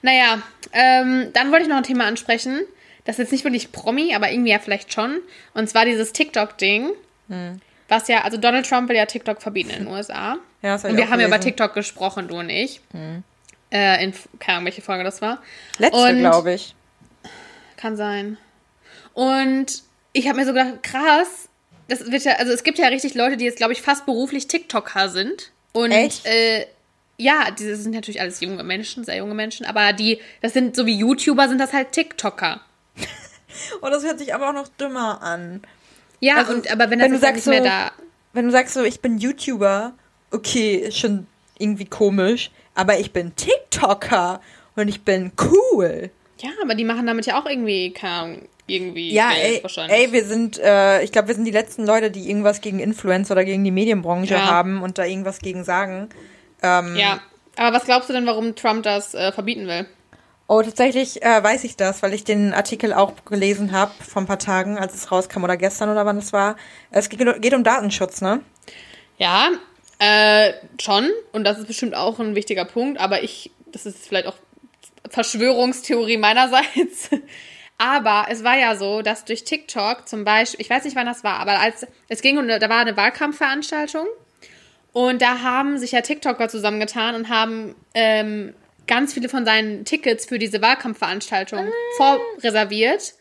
Naja, ähm, dann wollte ich noch ein Thema ansprechen. Das ist jetzt nicht wirklich Promi, aber irgendwie ja vielleicht schon. Und zwar dieses TikTok-Ding. Hm. Was ja, also Donald Trump will ja TikTok verbieten in den <laughs> USA. Ja, das und wir haben ja über. Hm. TikTok gesprochen, du und ich. Äh, in, keine Ahnung, welche Folge das war. Letzte, glaube ich. Kann sein. Und ich habe mir so gedacht, krass, das wird ja, also es gibt ja richtig Leute, die jetzt, glaube ich, fast beruflich TikToker sind. Und Echt? Äh, ja, diese sind natürlich alles junge Menschen, sehr junge Menschen, aber die, das sind so wie YouTuber, sind das halt TikToker. <laughs> Und das hört sich aber auch noch dümmer an. Ja, Also, und aber wenn das wenn du sagst nicht mehr so- da. Wenn du sagst so, ich bin YouTuber, okay, ist schon irgendwie komisch, aber ich bin TikToker und ich bin cool. Ja, aber die machen damit ja auch irgendwie, keine irgendwie Ja, ey, wahrscheinlich. ey, wir sind, äh, ich glaube, wir sind die letzten Leute, die irgendwas gegen Influencer oder gegen die Medienbranche Ja. haben und da irgendwas gegen sagen. Ähm, ja. Aber was glaubst du denn, warum Trump das äh, verbieten will? Oh, tatsächlich äh, weiß ich das, weil ich den Artikel auch gelesen habe vor ein paar Tagen, als es rauskam oder gestern oder wann es war. Es geht, geht um Datenschutz, ne? Ja, äh, schon. Und das ist bestimmt auch ein wichtiger Punkt. Aber ich, das ist vielleicht auch Verschwörungstheorie meinerseits. Aber es war ja so, dass durch TikTok zum Beispiel, ich weiß nicht, wann das war, aber als es ging, und da war eine Wahlkampfveranstaltung und da haben sich ja TikToker zusammengetan und haben ähm, ganz viele von seinen Tickets für diese Wahlkampfveranstaltung vorreserviert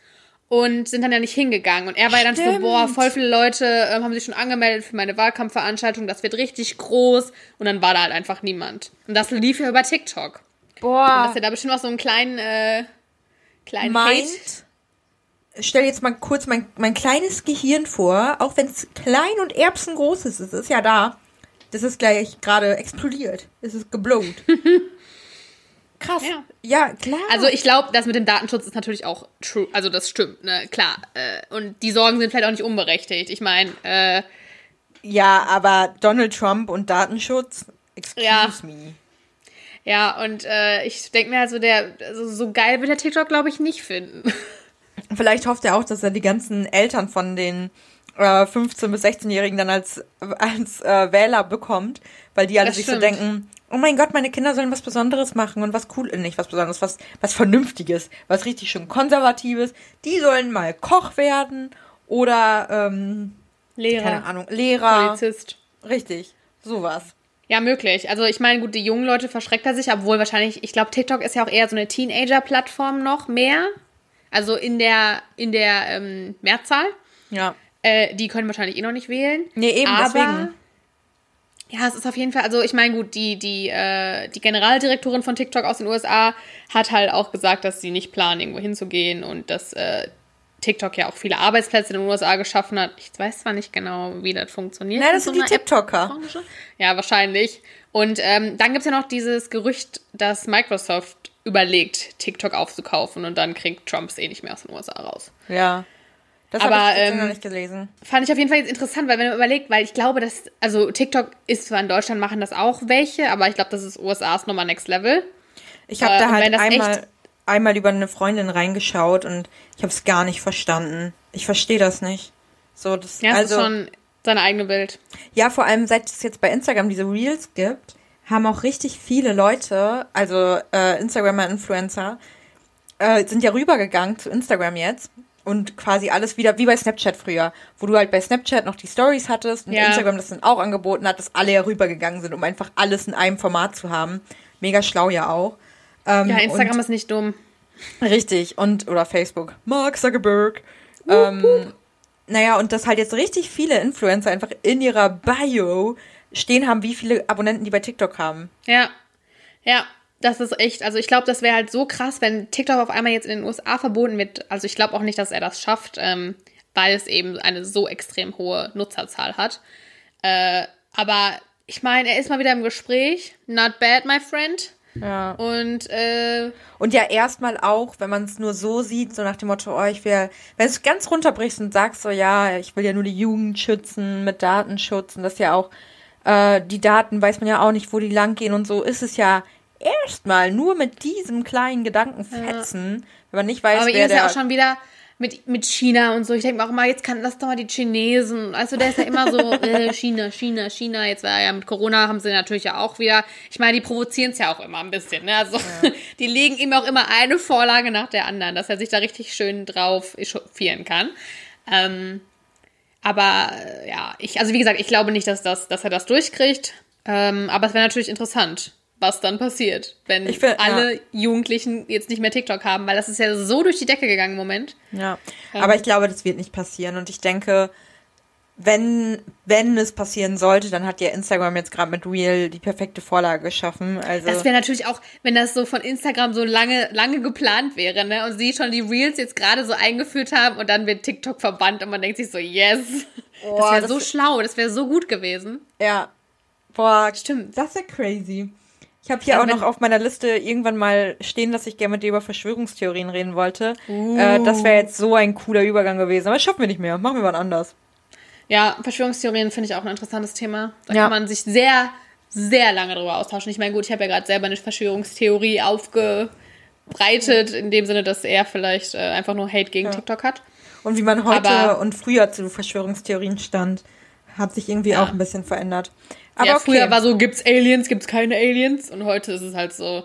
und sind dann ja nicht hingegangen. Und er war ja dann so, boah, voll viele Leute ähm, haben sich schon angemeldet für meine Wahlkampfveranstaltung, das wird richtig groß. Und dann war da halt einfach niemand. Und das lief ja über TikTok. Und Boah. dass er da bestimmt auch so einen kleinen, äh, kleinen meint, Hate. stell jetzt mal kurz mein, mein kleines Gehirn vor, auch wenn es klein und erbsengroß ist, es ist ja da. Das ist gleich gerade explodiert. Es ist geblowt. <laughs> Krass. Ja. Ja, klar. Also ich glaube, das mit dem Datenschutz ist natürlich auch true. Also das stimmt, ne? Klar. Äh, und die Sorgen sind vielleicht auch nicht unberechtigt. Ich meine, äh, ja, aber Donald Trump und Datenschutz, excuse Ja. me. ja, und äh, ich denke mir also, der, also so geil wird der TikTok, glaube ich, nicht finden. <laughs> Vielleicht hofft er auch, dass er die ganzen Eltern von den äh, 15- bis 16-Jährigen dann als, als äh, Wähler bekommt, weil die alle Das sich so stimmt. denken, oh mein Gott, meine Kinder sollen was Besonderes machen und was cool, äh, nicht was Besonderes, was, was Vernünftiges, was richtig schön Konservatives. Die sollen mal Koch werden oder, ähm, Lehrer, keine Ahnung, Lehrer. Polizist. Richtig, sowas. Ja, möglich. Also ich meine, gut, die jungen Leute verschreckt er sich, obwohl wahrscheinlich, ich glaube, TikTok ist ja auch eher so eine Teenager-Plattform noch mehr. Also in der, in der ähm, Mehrzahl. Ja. Äh, die können wahrscheinlich eh noch nicht wählen. Nee, eben, Aber, deswegen. Ja, es ist auf jeden Fall, also ich meine, gut, die, die, äh, die Generaldirektorin von TikTok aus den USA hat halt auch gesagt, dass sie nicht planen, irgendwo hinzugehen und dass äh, TikTok ja auch viele Arbeitsplätze in den USA geschaffen hat. Ich weiß zwar nicht genau, wie das funktioniert. Nein, in das so sind die einer App. TikToker. Ja, wahrscheinlich. Und ähm, dann gibt es ja noch dieses Gerücht, dass Microsoft überlegt, TikTok aufzukaufen und dann kriegt Trump es eh nicht mehr aus den USA raus. Ja. Das habe ich ähm, noch nicht gelesen. Fand ich auf jeden Fall jetzt interessant, weil wenn man überlegt, weil ich glaube, dass, also TikTok ist zwar in Deutschland, machen das auch welche, aber ich glaube, das ist USA ist nochmal Next Level. Ich habe äh, da halt das einmal, einmal über eine Freundin reingeschaut und ich habe es gar nicht verstanden. Ich verstehe das nicht. So, das, Ja, also, ist schon seine eigene Bild. ja, vor allem seit es jetzt bei Instagram diese Reels gibt, haben auch richtig viele Leute, also äh, Instagramer, Influencer, äh, sind ja rübergegangen zu Instagram jetzt und quasi alles wieder, wie bei Snapchat früher, wo du halt bei Snapchat noch die Stories hattest und Ja. Instagram das dann auch angeboten hat, dass alle ja rübergegangen sind, um einfach alles in einem Format zu haben. Mega schlau ja auch. Ähm, Ja, Instagram ist nicht dumm. Richtig, und, oder Facebook. Mark Zuckerberg. Ähm, naja, und dass halt jetzt richtig viele Influencer einfach in ihrer Bio stehen haben, wie viele Abonnenten die bei TikTok haben. Ja. Ja, das ist echt, also ich glaube, das wäre halt so krass, wenn TikTok auf einmal jetzt in den USA verboten wird. Also ich glaube auch nicht, dass er das schafft, ähm, weil es eben eine so extrem hohe Nutzerzahl hat. Äh, aber ich meine, er ist mal wieder im Gespräch. Not bad, my friend. Ja. Und äh, Und ja, erstmal auch, wenn man es nur so sieht, so nach dem Motto, oh, ich will, wenn du es ganz runterbrichst und sagst so, ja, ich will ja nur die Jugend schützen mit Datenschutz und das ja auch, äh, die Daten weiß man ja auch nicht, wo die lang gehen und so, ist es ja erstmal nur mit diesem kleinen Gedankenfetzen, wenn man nicht weiß, aber wer ist ja auch schon wieder mit, mit China und so. Ich denke mir auch immer, jetzt kann das doch mal die Chinesen. Also der ist ja immer so, <laughs> äh, China, China, China. Jetzt war ja mit Corona, haben sie natürlich ja auch wieder. Ich meine, die provozieren es ja auch immer ein bisschen. Ne? Also <laughs> die legen ihm auch immer eine Vorlage nach der anderen, dass er sich da richtig schön drauf echauffieren kann. Ähm, aber äh, ja, ich, also wie gesagt, ich glaube nicht, dass, das, dass er das durchkriegt. Ähm, aber es wäre natürlich interessant, was dann passiert, wenn find- alle Jugendlichen jetzt nicht mehr TikTok haben, weil das ist ja so durch die Decke gegangen im Moment. Ja, aber ich glaube, das wird nicht passieren. Und ich denke, wenn, wenn es passieren sollte, dann hat ja Instagram jetzt gerade mit Real die perfekte Vorlage geschaffen. Also, Das wäre natürlich auch, wenn das so von Instagram so lange, lange geplant wäre, ne? Und sie schon die Reels jetzt gerade so eingeführt haben und dann wird TikTok verbannt und man denkt sich so, yes. Boah, das wäre so schlau, das wäre so gut gewesen. ja. Boah, Stimmt. das ist ja crazy. Ich habe hier Also auch noch auf meiner Liste irgendwann mal stehen, dass ich gerne mit dir über Verschwörungstheorien reden wollte. Uh. Äh, das wäre jetzt so ein cooler Übergang gewesen. Aber das schaffen wir nicht mehr. Machen wir wann anders. Ja, Verschwörungstheorien finde ich auch ein interessantes Thema. Da Ja. kann man sich sehr, sehr lange drüber austauschen. Ich meine, gut, ich habe ja gerade selber eine Verschwörungstheorie aufgebreitet, in dem Sinne, dass er vielleicht äh, einfach nur Hate gegen TikTok hat. Und wie man heute Aber- und früher zu Verschwörungstheorien stand, hat sich irgendwie Ja. auch ein bisschen verändert. Aber ja, okay. früher war so, gibt's Aliens, gibt's keine Aliens? Und heute ist es halt so,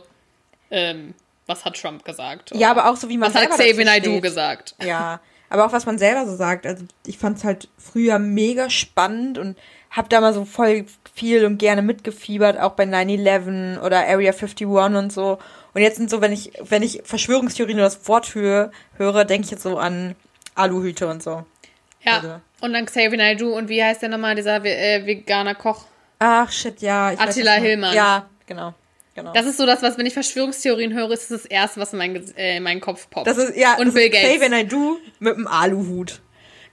ähm, was hat Trump gesagt? ja, aber auch so wie man was hat selber Xavier dazu Naidoo gesagt? Ja, aber auch was man selber so sagt. Also ich fand es halt früher mega spannend und hab da mal so voll viel und gerne mitgefiebert, auch bei 9-11 oder Area 51 und so. Und jetzt sind so, wenn ich, wenn ich Verschwörungstheorien oder das Wort höre, höre denke ich jetzt so an Aluhüte und so. Ja. Also. Und dann Xavier Naidoo und wie heißt der nochmal, dieser äh, veganer Koch? Ach, shit, ja. Ich weiß, Attila du- Hillmann. Ja, genau. genau. Das ist so das, was, wenn ich Verschwörungstheorien höre, ist das das Erste, was in, mein, äh, in meinen Kopf poppt. Das ist, ja, und Bill Gates. Xavier Naidoo mit einem Aluhut.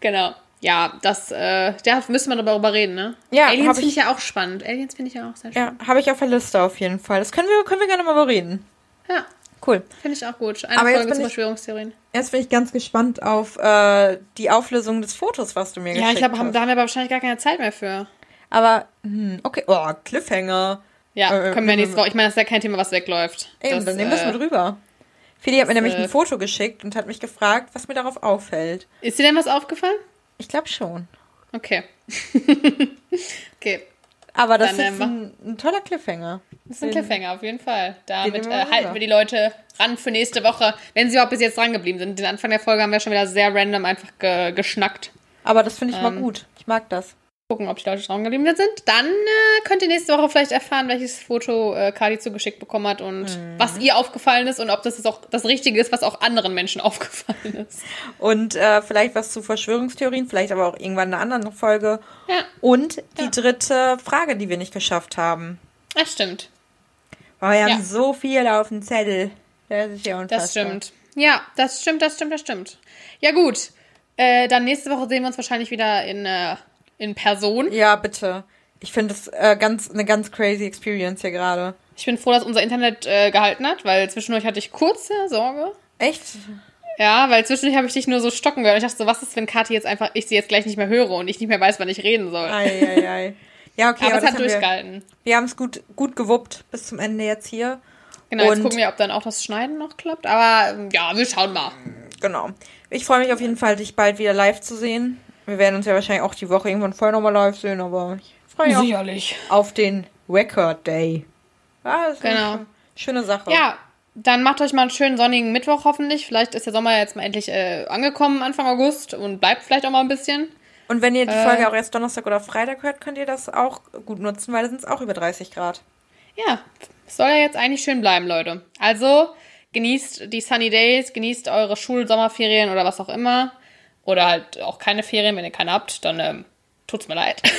Genau. Ja, das, äh, da müssen wir darüber reden, ne? Ja, Aliens finde ich ja auch spannend. Aliens finde ich ja auch sehr Ja, spannend. habe ich auf der Liste auf jeden Fall. Das können wir, können wir gerne mal bereden. Ja, Cool. finde ich auch gut. Eine Aber jetzt Folge bin zu Verschwörungstheorien. Jetzt bin ich ganz gespannt auf äh, die Auflösung des Fotos, was du mir Ja, geschickt ich glaube, hast. da haben wir aber wahrscheinlich gar keine Zeit mehr für. Aber, hm, okay. Oh, Cliffhanger. Ja, Äh, können wir äh, nichts drauf. Ich meine, das ist ja kein Thema, was wegläuft. Eben, das, dann nehmen wir es äh, mit rüber. Feli hat mir nämlich äh, ein Foto geschickt und hat mich gefragt, was mir darauf auffällt. Ist dir denn was aufgefallen? Ich glaube schon. Okay. <laughs> okay. Aber das Dann, ist äh, ein, ein toller Cliffhanger. Das ist ein Cliffhanger, auf jeden Fall. Damit wir äh, mal halten wir die Leute ran für nächste Woche, wenn sie auch bis jetzt dran geblieben sind. Den Anfang der Folge haben wir schon wieder sehr random einfach ge geschnackt. Aber das finde ich mal Ähm. gut. Ich mag das. Gucken, ob die Leute dran geblieben sind. Dann äh, könnt ihr nächste Woche vielleicht erfahren, welches Foto äh, Kali zugeschickt bekommen hat und Mhm. was ihr aufgefallen ist und ob das jetzt auch das Richtige ist, was auch anderen Menschen <laughs> aufgefallen ist. Und äh, vielleicht was zu Verschwörungstheorien, vielleicht aber auch irgendwann in einer anderen Folge. Ja, Und die Ja. dritte Frage, die wir nicht geschafft haben. das stimmt. Weil wir Ja. haben so viel auf dem Zettel. Das ist ja unfassbar. Das stimmt. Ja, das stimmt, das stimmt, das stimmt. Ja, gut. Äh, dann nächste Woche sehen wir uns wahrscheinlich wieder in, äh, in Person. Ja, bitte. Ich finde das äh, ganz, eine ganz crazy Experience hier gerade. Ich bin froh, dass unser Internet äh, gehalten hat, weil zwischendurch hatte ich kurze Sorge. Echt? Ja, weil zwischendurch habe ich dich nur so stocken gehört. Ich dachte so, was ist, wenn Kathi jetzt einfach, ich sie jetzt gleich nicht mehr höre und ich nicht mehr weiß, wann ich reden soll. Ei, ei, ei. <laughs> Ja, okay, Aber das es hat haben wir, durchgehalten. wir haben es gut, gut gewuppt bis zum Ende jetzt hier. Genau, jetzt Und- gucken wir, ob dann auch das Schneiden noch klappt. Aber ähm, ja, wir schauen mal. Genau. Ich freue mich auf jeden Fall, dich bald wieder live zu sehen. Wir werden uns ja wahrscheinlich auch die Woche irgendwann vorher nochmal live sehen, aber ich freue mich Sicherlich. auf den Record Day. Ja, das ist Genau. eine schöne Sache. Ja, dann macht euch mal einen schönen sonnigen Mittwoch hoffentlich. Vielleicht ist der Sommer jetzt mal endlich äh, angekommen Anfang August und bleibt vielleicht auch mal ein bisschen. Und wenn ihr die Äh. Folge auch erst Donnerstag oder Freitag hört, könnt ihr das auch gut nutzen, weil da sind es auch über 30 Grad. Ja, soll ja jetzt eigentlich schön bleiben, Leute. Also genießt die Sunny Days, genießt eure Schul-, Sommerferien oder was auch immer. Oder halt auch keine Ferien, wenn ihr keine habt, dann ähm, tut's mir leid. <laughs>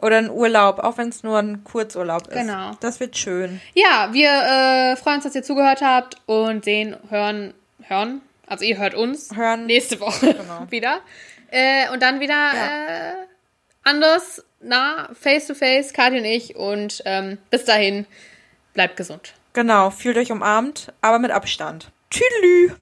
Oder ein Urlaub, auch wenn es nur ein Kurzurlaub ist. Genau. Das wird schön. Ja, wir äh, freuen uns, dass ihr zugehört habt und sehen, hören, hören. Also ihr hört uns Hören. nächste Woche <laughs> Genau. wieder. Äh, und dann wieder Ja. äh, anders nah, face to face, Kathi und ich. Und ähm, bis dahin, bleibt gesund. Genau, fühlt euch umarmt, aber mit Abstand. Tüdelü!